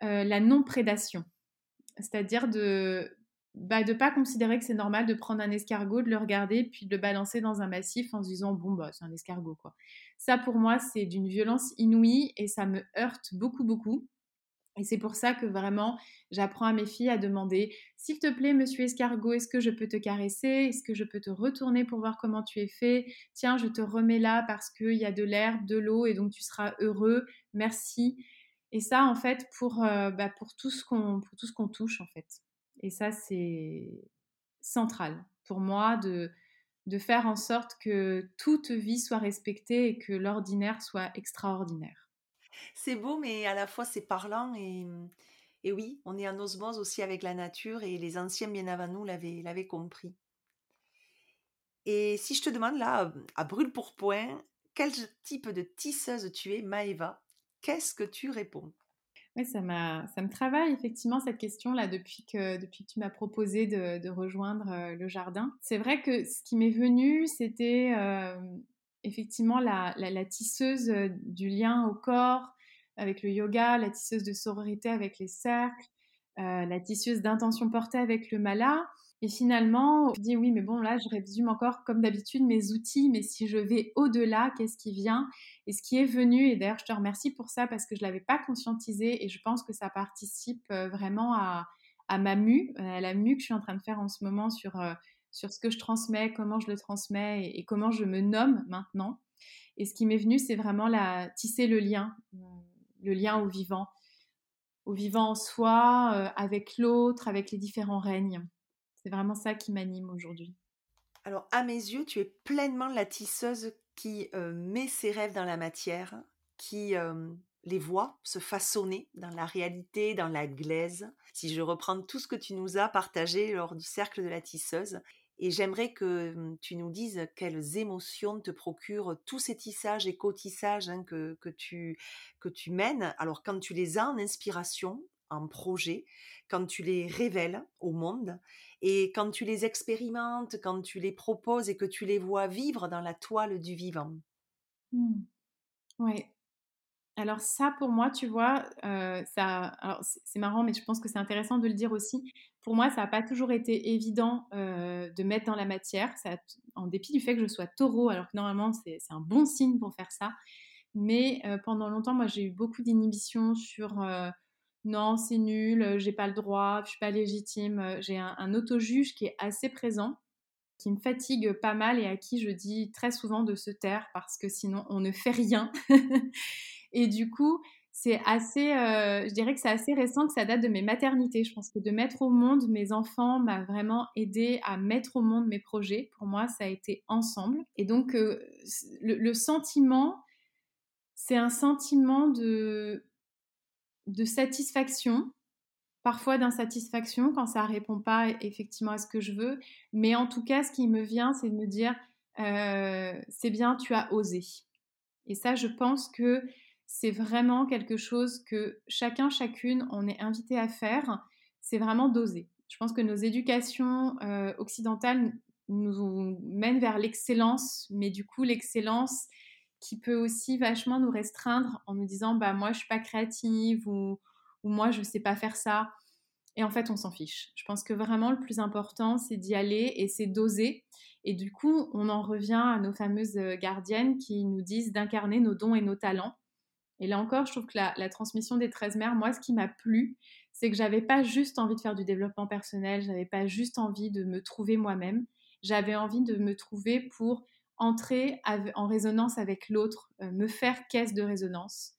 euh, la non-prédation. C'est-à-dire de ne bah, de pas considérer que c'est normal de prendre un escargot, de le regarder, puis de le balancer dans un massif en se disant, bon, bah, c'est un escargot, quoi. Ça, pour moi, c'est d'une violence inouïe et ça me heurte beaucoup, beaucoup. Et c'est pour ça que vraiment, j'apprends à mes filles à demander, s'il te plaît, monsieur escargot, est-ce que je peux te caresser? Est-ce que je peux te retourner pour voir comment tu es fait? Tiens, je te remets là parce qu'il y a de l'herbe, de l'eau, et donc tu seras heureux. Merci. Et ça, en fait, pour, euh, bah, pour tout ce qu'on touche, en fait. Et ça, c'est central pour moi de faire en sorte que toute vie soit respectée et que l'ordinaire soit extraordinaire.
C'est beau, mais à la fois c'est parlant et, et oui, on est en osmose aussi avec la nature et les anciens bien avant nous l'avaient, compris. Et si je te demande là, à brûle pour point, quel type de tisseuse tu es, Maëva? Qu'est-ce que tu réponds?
Oui, ça, ça me travaille effectivement cette question-là depuis que, depuis tu m'as proposé de, rejoindre le jardin. C'est vrai que ce qui m'est venu, c'était effectivement la, tisseuse euh, du lien au corps, avec le yoga, la tisseuse de sororité avec les cercles, euh, la tisseuse d'intention portée avec le mala. Et finalement, je dis oui, mais bon, là, je résume encore comme d'habitude mes outils, mais si je vais au-delà, qu'est-ce qui vient Et ce qui est venu, et d'ailleurs, je te remercie pour ça parce que je ne l'avais pas conscientisé et je pense que ça participe euh, vraiment à, ma mue, à la mue que je suis en train de faire en ce moment sur, sur ce que je transmets, comment je le transmets et, comment je me nomme maintenant. Et ce qui m'est venu, c'est vraiment la, tisser le lien le lien au vivant, au vivant en soi, euh, avec l'autre, avec les différents règnes. C'est vraiment ça qui m'anime aujourd'hui.
Alors, à mes yeux, tu es pleinement la tisseuse qui euh, met ses rêves dans la matière, qui euh, les voit se façonner dans la réalité, dans la glaise. Si je reprends tout ce que tu nous as partagé lors du cercle de la tisseuse, et j'aimerais que mmh, tu nous dises quelles émotions te procurent tous ces tissages et cotissages hein, que, que, tu, que tu mènes. Alors quand tu les as en inspiration, en projet, quand tu les révèles au monde et quand tu les expérimentes, quand tu les proposes et que tu les vois vivre dans la toile du vivant.
Mmh. Oui, alors ça, pour moi, tu vois, euh, c'est marrant, mais je pense que c'est intéressant de le dire aussi. Pour moi, ça n'a pas toujours été évident euh, de mettre dans la matière, en dépit du fait que je sois taureau, alors que normalement, c'est un bon signe pour faire ça. Mais euh, pendant longtemps, moi, j'ai eu beaucoup d'inhibitions sur non, c'est nul, j'ai pas le droit, je suis pas légitime. J'ai un, un auto-juge qui est assez présent qui me fatigue pas mal et à qui je dis très souvent de se taire parce que sinon on ne fait rien. Et du coup, c'est assez, euh, je dirais que c'est assez récent que ça date de mes maternités. Je pense que de mettre au monde mes enfants m'a vraiment aidé à mettre au monde mes projets. Pour moi, ça a été ensemble. Et donc, euh, le, sentiment, c'est un sentiment de, de satisfaction parfois d'insatisfaction quand ça répond pas effectivement à ce que je veux. Mais en tout cas, ce qui me vient, c'est de me dire, c'est bien, tu as osé. Et ça, je pense que c'est vraiment quelque chose que chacun, chacune, on est invité à faire. C'est vraiment d'oser. Je pense que nos éducations occidentales nous mènent vers l'excellence, mais du coup, l'excellence qui peut aussi vachement nous restreindre en nous disant bah moi je suis pas créative ou moi je sais pas faire ça et en fait on s'en fiche. Je pense que vraiment le plus important c'est d'y aller et c'est d'oser et du coup on en revient à nos fameuses euh, gardiennes qui nous disent d'incarner nos dons et nos talents. Et là encore je trouve que la, la transmission des 13 mères, moi ce qui m'a plu c'est que j'avais pas juste envie de faire du développement personnel, j'avais pas juste envie de me trouver moi-même, j'avais envie de me trouver pour entrer en résonance avec l'autre, euh, me faire caisse de résonance.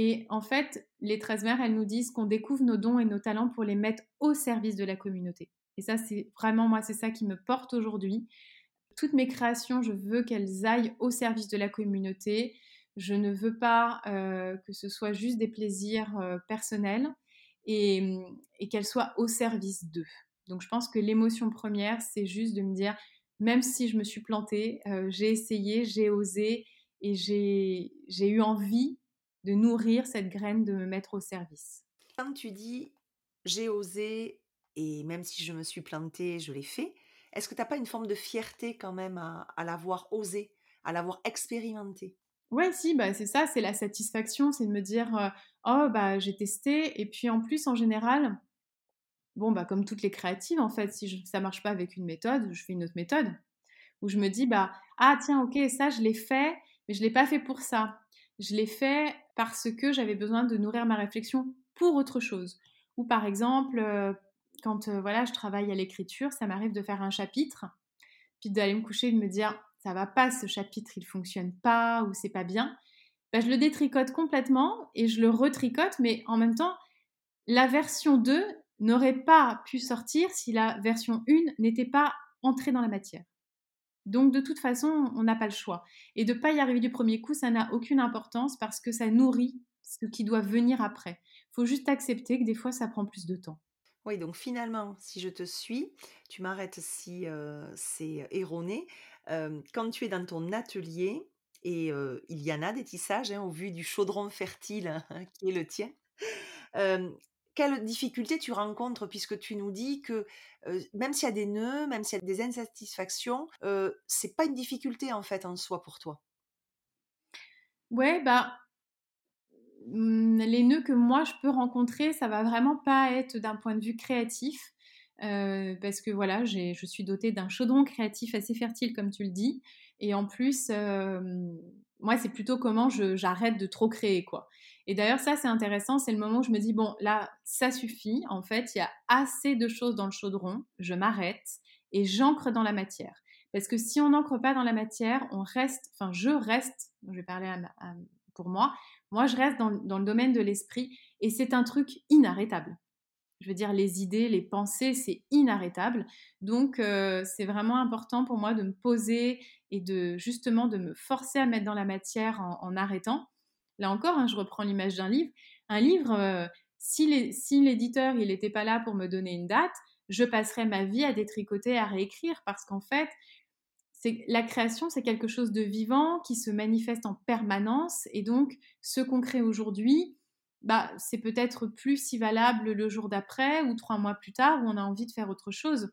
Et en fait, les 13 mères, elles nous disent qu'on découvre nos dons et nos talents pour les mettre au service de la communauté. Et ça, c'est vraiment moi, c'est ça qui me porte aujourd'hui. Toutes mes créations, je veux qu'elles aillent au service de la communauté. Je ne veux pas euh, que ce soit juste des plaisirs euh, personnels et, qu'elles soient au service d'eux. Donc je pense que l'émotion première, c'est juste de me dire, même si je me suis plantée, euh, j'ai essayé, j'ai osé et j'ai eu envie de nourrir cette graine, de me mettre au service.
Quand tu dis j'ai osé et même si je me suis plantée, je l'ai fait, est-ce que tu n'as pas une forme de fierté quand même à, l'avoir osé, à l'avoir expérimenté?
Ouais, si, bah c'est ça, c'est la satisfaction, c'est de me dire euh, oh bah j'ai testé et puis en plus en général, bon, bah, comme toutes les créatives, en fait, si ça marche pas avec une méthode, je fais une autre méthode. Où je me dis, bah, ah, tiens, ok, ça, je l'ai fait, mais je l'ai pas fait pour ça. Je l'ai fait parce que j'avais besoin de nourrir ma réflexion pour autre chose. Ou par exemple, euh, quand euh, voilà, je travaille à l'écriture, ça m'arrive de faire un chapitre, puis d'aller me coucher et de me dire, ça va pas, ce chapitre, il fonctionne pas, ou c'est pas bien. Bah, je le détricote complètement et je le retricote, mais en même temps, la version 2, n'aurait pas pu sortir si la version 1 n'était pas entrée dans la matière. Donc de toute façon, on n'a pas le choix. Et de ne pas y arriver du premier coup, ça n'a aucune importance parce que ça nourrit ce qui doit venir après. Il faut juste accepter que des fois, ça prend plus de temps.
Oui, donc finalement, si je te suis, tu m'arrêtes si euh, c'est erroné. Euh, quand tu es dans ton atelier, et euh, il y en a des tissages hein, au vu du chaudron fertile hein, qui est le tien, quelles difficultés tu rencontres puisque tu nous dis que même s'il y a des nœuds, même s'il y a des insatisfactions, c'est pas une difficulté en fait en soi pour toi?
Ouais, bah mmh, les nœuds que moi je peux rencontrer, ça va vraiment pas être d'un point de vue créatif. parce que voilà, je suis dotée d'un chaudron créatif assez fertile, comme tu le dis. Et en plus, moi, c'est plutôt comment j'arrête de trop créer, quoi. Et d'ailleurs, ça, c'est intéressant. C'est le moment où je me dis, bon, là, ça suffit. En fait, il y a assez de choses dans le chaudron. Je m'arrête et j'ancre dans la matière. Parce que si on n'ancre pas dans la matière, on reste, enfin, je reste, je vais parler pour moi, moi, je reste dans, le domaine de l'esprit et c'est un truc inarrêtable. Je veux dire, les idées, les pensées, c'est inarrêtable. Donc, euh, c'est vraiment important pour moi de me poser et de justement de me forcer à mettre dans la matière en arrêtant. Là encore, hein, je reprends l'image d'un livre. Un livre, euh, si l'éditeur n'était pas là pour me donner une date, je passerais ma vie à détricoter, à réécrire, parce qu'en fait, la création, c'est quelque chose de vivant qui se manifeste en permanence, et donc ce qu'on crée aujourd'hui, bah, c'est peut-être plus si valable le jour d'après ou trois mois plus tard où on a envie de faire autre chose.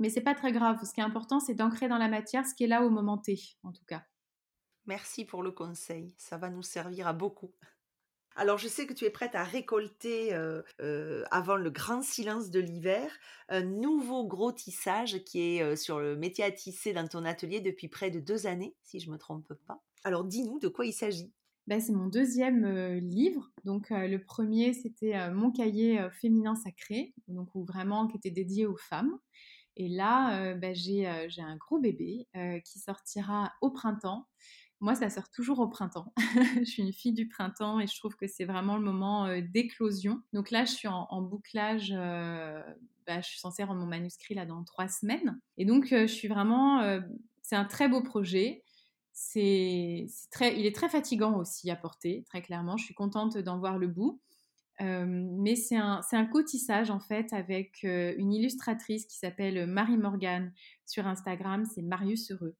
Mais c'est pas très grave. Ce qui est important, c'est d'ancrer dans la matière ce qui est là au moment T, en tout cas.
Merci pour le conseil, ça va nous servir à beaucoup. Alors je sais que tu es prête à récolter euh, euh, avant le grand silence de l'hiver un nouveau gros tissage qui est euh, sur le métier à tisser dans ton atelier depuis près de deux années, si je ne me trompe pas. Alors dis-nous de quoi il s'agit.
Ben, c'est mon deuxième livre. Donc le premier c'était mon cahier féminin sacré, donc vraiment qui était dédié aux femmes. Et là ben, j'ai un gros bébé qui sortira au printemps. Moi, ça sort toujours au printemps. je suis une fille du printemps et je trouve que c'est vraiment le moment euh, d'éclosion. Donc là, je suis en, bouclage. Euh, bah, je suis censée rendre mon manuscrit là dans trois semaines. Et donc, euh, je suis vraiment. c'est un très beau projet. C'est très, il est très fatigant aussi à porter, très clairement. Je suis contente d'en voir le bout. mais c'est un, un co-tissage en fait avec une illustratrice qui s'appelle Marie Morgan sur Instagram, c'est Marius Heureux.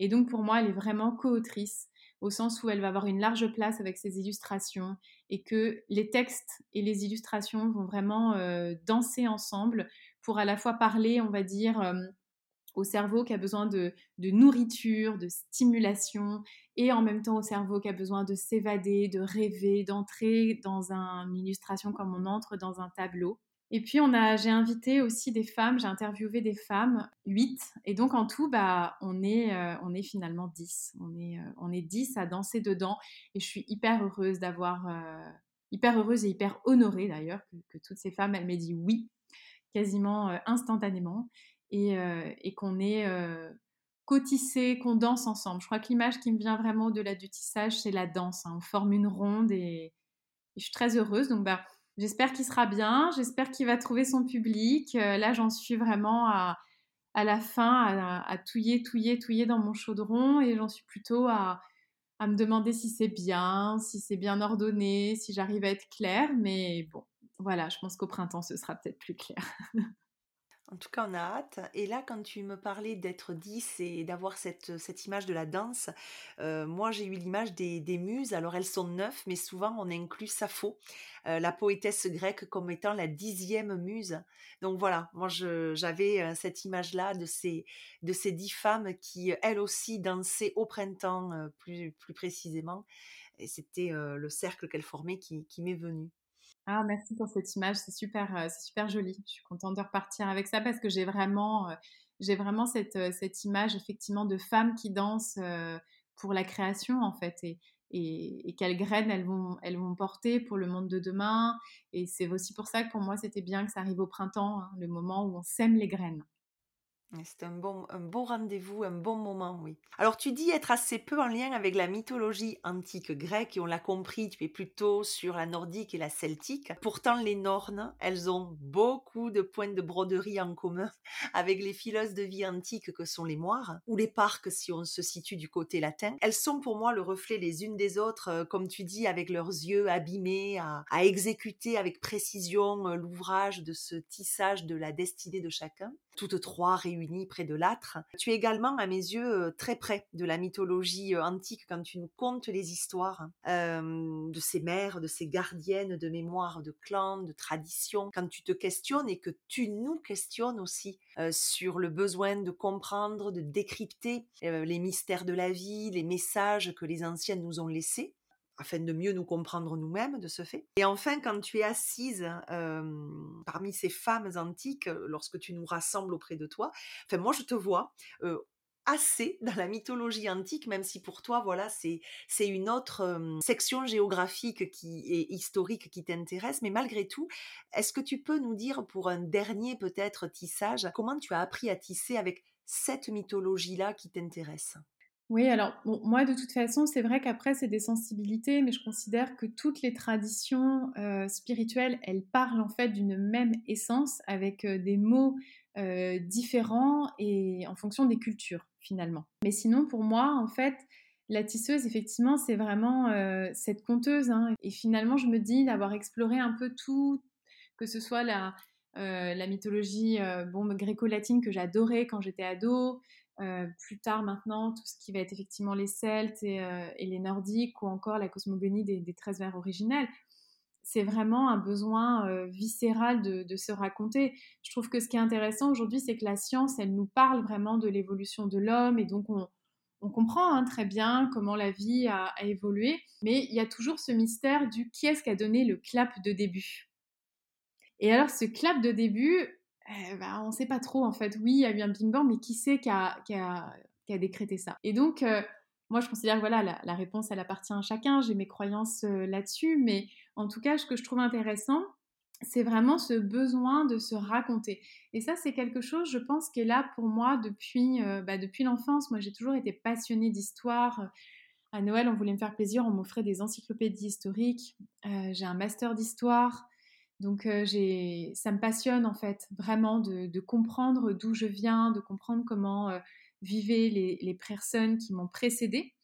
Et donc pour moi, elle est vraiment co-autrice au sens où elle va avoir une large place avec ses illustrations et que les textes et les illustrations vont vraiment danser ensemble pour à la fois parler, on va dire, au cerveau qui a besoin de, nourriture, de stimulation, et en même temps au cerveau qui a besoin de s'évader, de rêver, d'entrer dans une illustration comme on entre dans un tableau. Et puis on a, j'ai invité aussi des femmes, j'ai interviewé des femmes, 8, et donc en tout, bah, on, est, euh, on est finalement 10. On est, euh, on est 10 à danser dedans, et je suis hyper heureuse d'avoir, euh, hyper heureuse et hyper honorée d'ailleurs que, toutes ces femmes, elles m'aient dit oui, quasiment instantanément et, et qu'on est cotissé, qu'on danse ensemble. Je crois que l'image qui me vient vraiment au-delà du tissage, c'est la danse. Hein. On forme une ronde et, je suis très heureuse. Donc, bah, j'espère qu'il sera bien, j'espère qu'il va trouver son public. Euh, là, j'en suis vraiment à, la fin, à, à, touiller, touiller, touiller dans mon chaudron et j'en suis plutôt à, à me demander si c'est bien, si c'est bien ordonné, si j'arrive à être claire. Mais bon, voilà, je pense qu'au printemps, ce sera peut-être plus clair.
En tout cas, on a hâte. Et là, quand tu me parlais d'être 10 et d'avoir cette, cette image de la danse, euh, moi j'ai eu l'image des, des, muses. Alors elles sont neuf, mais souvent on inclut Sappho, euh, la poétesse grecque, comme étant la dixième muse. Donc voilà, moi j'avais euh, cette image-là de ces, de ces dix femmes qui, elles aussi, dansaient au printemps, plus, plus précisément. Et c'était le cercle qu'elles formaient qui, qui m'est venu.
Ah, merci pour cette image, c'est super, euh, super joli. Je suis contente de repartir avec ça parce que j'ai vraiment, euh, vraiment cette, euh, cette image effectivement de femmes qui dansent pour la création en fait et, et, quelles graines elles vont, elles vont porter pour le monde de demain. Et c'est aussi pour ça que pour moi c'était bien que ça arrive au printemps, hein, le moment où on sème les graines.
C'est un bon, un rendez-vous, un bon moment, oui. Alors tu dis être assez peu en lien avec la mythologie antique grecque et on l'a compris, tu es plutôt sur la nordique et la celtique. Pourtant les Nornes, elles ont beaucoup de points de broderie en commun avec les fileuses de vie antiques que sont les moires ou les parcs si on se situe du côté latin. Elles sont pour moi le reflet les unes des autres, euh, comme tu dis, avec leurs yeux abîmés à, à exécuter avec précision euh, l'ouvrage de ce tissage de la destinée de chacun. Toutes trois réunies près de l'âtre. Tu es également, à mes yeux, euh, très près de la mythologie euh, antique quand tu nous contes les histoires euh, de ces mères, de ces gardiennes de mémoire, de clans, de traditions. Quand tu te questionnes et que tu nous questionnes aussi sur le besoin de comprendre, de décrypter les mystères de la vie, les messages que les anciennes nous ont laissés afin de mieux nous comprendre nous-mêmes de ce fait. Et enfin, quand tu es assise parmi ces femmes antiques, lorsque tu nous rassembles auprès de toi, enfin moi je te vois assez dans la mythologie antique, même si pour toi, voilà, c'est c'est une autre section géographique qui est historique qui t'intéresse, mais malgré tout, est-ce que tu peux nous dire pour un dernier peut-être tissage, comment tu as appris à tisser avec cette mythologie-là qui t'intéresse?
Oui, alors moi de toute façon, c'est vrai qu'après c'est des sensibilités, mais je considère que toutes les traditions euh, spirituelles, elles parlent en fait d'une même essence avec euh, des mots euh, différents et en fonction des cultures finalement. Mais sinon, pour moi, en fait, la tisseuse, effectivement, c'est vraiment cette conteuse. Hein. et finalement, je me dis d'avoir exploré un peu tout, que ce soit la, mythologie gréco-latine que j'adorais quand j'étais ado, euh, plus tard maintenant, tout ce qui va être effectivement les Celtes et, euh, les Nordiques ou encore la cosmogonie des, des 13 vers originels. C'est vraiment un besoin euh, viscéral de, se raconter. Je trouve que ce qui est intéressant aujourd'hui, c'est que la science, elle nous parle vraiment de l'évolution de l'homme et donc on, comprend hein, très bien comment la vie a, a, évolué, mais il y a toujours ce mystère du qui est-ce qui a donné le clap de début? Et alors ce clap de début, eh ben, on ne sait pas trop en fait. Oui, il y a eu un Big Bang, mais qui c'est qui a, décrété ça? Et donc, euh, moi, je considère que voilà, la, réponse, elle appartient à chacun. J'ai mes croyances euh, là-dessus, mais en tout cas, ce que je trouve intéressant, c'est vraiment ce besoin de se raconter. Et ça, c'est quelque chose, je pense, qui est là pour moi depuis, euh, bah, depuis l'enfance. Moi, j'ai toujours été passionnée d'histoire. À Noël, on voulait me faire plaisir, on m'offrait des encyclopédies historiques. j'ai un master d'histoire. Donc euh, ça me passionne en fait vraiment de, comprendre d'où je viens, de comprendre comment euh, vivaient les, personnes qui m'ont précédée.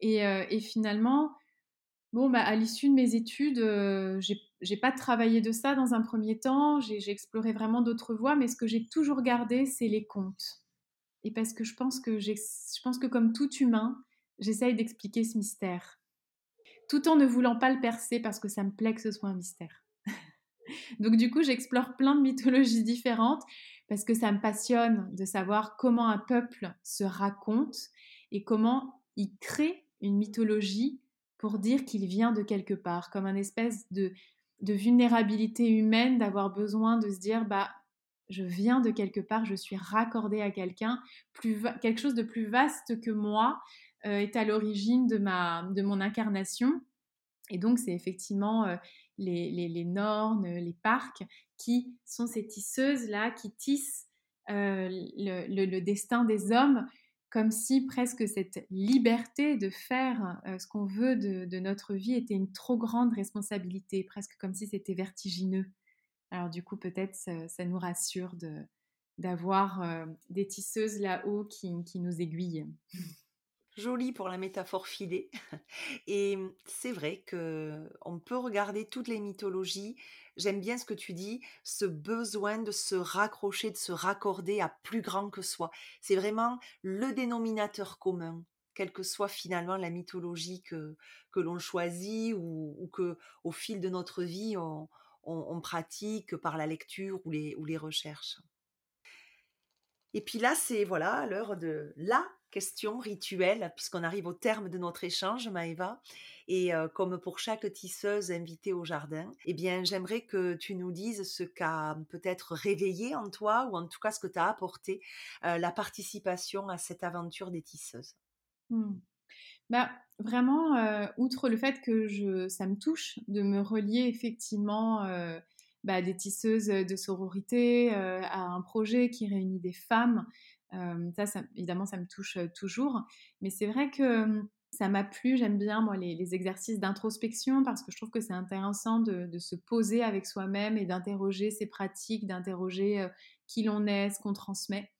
Et, euh, finalement, bon, bah, à l'issue de mes études, j'ai pas travaillé de ça dans un premier temps, j'ai exploré vraiment d'autres voies, mais ce que j'ai toujours gardé, c'est les contes. Et parce que, je pense que comme tout humain, j'essaye d'expliquer ce mystère, tout en ne voulant pas le percer parce que ça me plaît que ce soit un mystère. Donc du coup, j'explore plein de mythologies différentes parce que ça me passionne de savoir comment un peuple se raconte et comment il crée une mythologie pour dire qu'il vient de quelque part, comme un espèce de, vulnérabilité humaine, d'avoir besoin de se dire, bah, je viens de quelque part, je suis raccordée à quelqu'un, quelque chose de plus vaste que moi euh, est à l'origine de, ma, de mon incarnation. Et donc, c'est effectivement euh, les, les, nornes, les parcs, qui sont ces tisseuses-là, qui tissent euh, le, destin des hommes comme si presque cette liberté de faire euh, ce qu'on veut de, notre vie était une trop grande responsabilité, presque comme si c'était vertigineux. Alors du coup, peut-être ça, nous rassure d'avoir euh, des tisseuses là-haut qui nous aiguillent.
Joli pour la métaphore filée. Et c'est vrai que on peut regarder toutes les mythologies J'aime bien ce que tu dis, ce besoin de se raccrocher, de se raccorder à plus grand que soi. C'est vraiment le dénominateur commun, quelle que soit finalement la mythologie que, que l'on choisit ou, ou, que au fil de notre vie on, pratique par la lecture ou les, ou les recherches. Et puis là, c'est voilà l'heure de la question rituelle, puisqu'on arrive au terme de notre échange, Maëva. Et euh, comme pour chaque tisseuse invitée au jardin, eh bien, j'aimerais que tu nous dises ce qu'a peut-être réveillé en toi, ou en tout cas ce que t'a apporté euh, la participation à cette aventure des tisseuses.
Mmh. Bah, vraiment, euh, outre le fait que je, ça me touche de me relier effectivement bah, des tisseuses de sororité à un projet qui réunit des femmes, ça, ça, évidemment, ça me touche toujours. Mais c'est vrai que ça m'a plu, j'aime bien moi les, exercices d'introspection parce que je trouve que c'est intéressant de, se poser avec soi-même et d'interroger ses pratiques, d'interroger qui l'on est, ce qu'on transmet.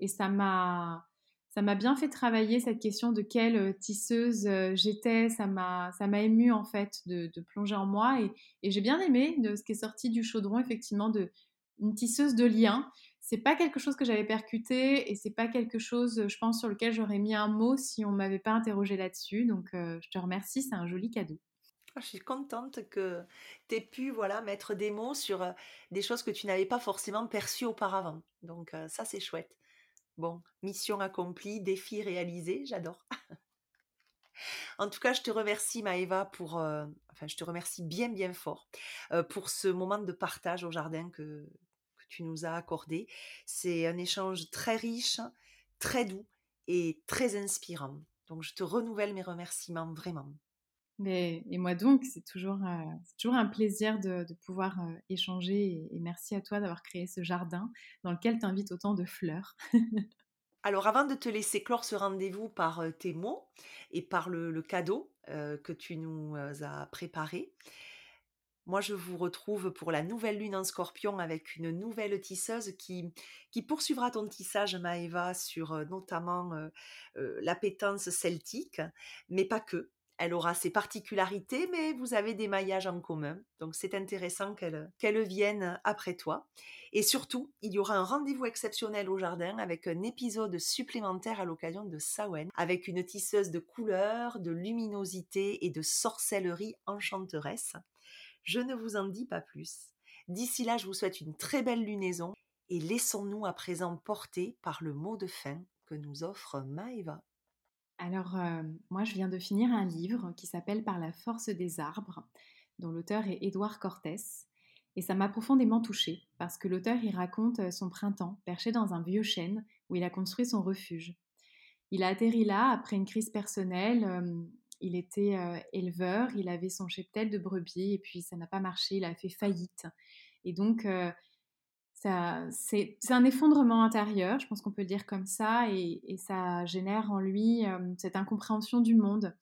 Et ça m'a ça m'a bien fait travailler cette question de quelle tisseuse j'étais. Ça m'a ça m'a ému en fait de, plonger en moi et, et j'ai bien aimé de ce qui est sorti du chaudron effectivement de une tisseuse de liens c'est pas quelque chose que j'avais percuté et c'est pas quelque chose, je pense, sur lequel j'aurais mis un mot si on m'avait pas interrogé là-dessus. Donc, euh, je te remercie, c'est un joli cadeau.
Ah, je suis contente que tu aies pu voilà, mettre des mots sur euh, des choses que tu n'avais pas forcément perçues auparavant. Donc, euh, ça, c'est chouette. Bon, mission accomplie, défi réalisé, j'adore. En tout cas, je te remercie Maëva pour, enfin, je te remercie bien bien fort pour ce moment de partage au jardin que, tu nous as accordé. C'est un échange très riche, très doux et très inspirant. Donc je te renouvelle mes remerciements vraiment.
Mais, et moi donc, c'est toujours, euh, toujours un plaisir de, pouvoir euh, échanger et, merci à toi d'avoir créé ce jardin dans lequel tu invites autant de fleurs.
Alors avant de te laisser clore ce rendez-vous par euh, tes mots et par le, cadeau que tu nous as préparé, moi, je vous retrouve pour la nouvelle lune en scorpion avec une nouvelle tisseuse qui, poursuivra ton tissage, Maëva, sur euh, notamment euh, euh, l'appétence celtique, mais pas que. Elle aura ses particularités, mais vous avez des maillages en commun. Donc c'est intéressant qu'elle qu'elle vienne après toi. Et surtout, il y aura un rendez-vous exceptionnel au jardin avec un épisode supplémentaire à l'occasion de Sawen, avec une tisseuse de couleurs, de luminosité et de sorcellerie enchanteresse. Je ne vous en dis pas plus. D'ici là, je vous souhaite une très belle lunaison et laissons-nous à présent porter par le mot de fin que nous offre Maëva.
Alors, euh, moi, je viens de finir un livre qui s'appelle Par la force des arbres, dont l'auteur est Édouard Cortès. Et ça m'a profondément touchée, parce que l'auteur y raconte son printemps, perché dans un vieux chêne où il a construit son refuge. Il a atterri là après une crise personnelle, euh, il était éleveur, il avait son cheptel de brebis et puis ça n'a pas marché, il a fait faillite. Et donc, c'est un effondrement intérieur, je pense qu'on peut le dire comme ça, et, ça génère en lui cette incompréhension du monde.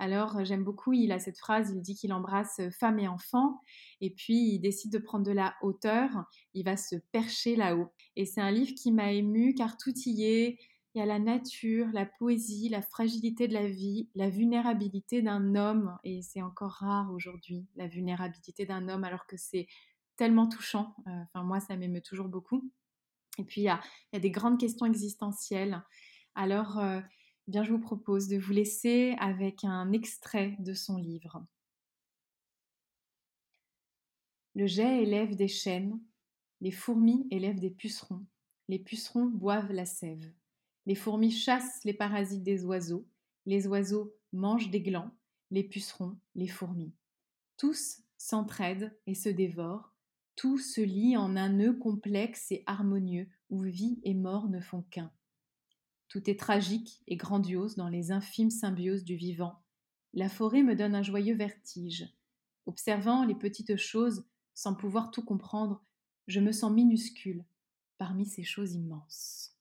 Alors, j'aime beaucoup, il a cette phrase, il dit qu'il embrasse femme et enfant, et puis il décide de prendre de la hauteur, il va se percher là-haut. Et c'est un livre qui m'a ému car tout y est, il y a la nature, la poésie, la fragilité de la vie, la vulnérabilité d'un homme, et c'est encore rare aujourd'hui, la vulnérabilité d'un homme, alors que c'est tellement touchant. Euh, enfin, moi, ça m'émeut toujours beaucoup. Et puis, il y a, des grandes questions existentielles. Alors, euh, eh bien, je vous propose de vous laisser avec un extrait de son livre. Le jet élève des chênes, les fourmis élèvent des pucerons, les pucerons boivent la sève. Les fourmis chassent les parasites des oiseaux, les oiseaux mangent des glands, les pucerons, les fourmis. Tous s'entraident et se dévorent, tout se lie en un nœud complexe et harmonieux où vie et mort ne font qu'un. Tout est tragique et grandiose dans les infimes symbioses du vivant. La forêt me donne un joyeux vertige. Observant les petites choses sans pouvoir tout comprendre, je me sens minuscule parmi ces choses immenses.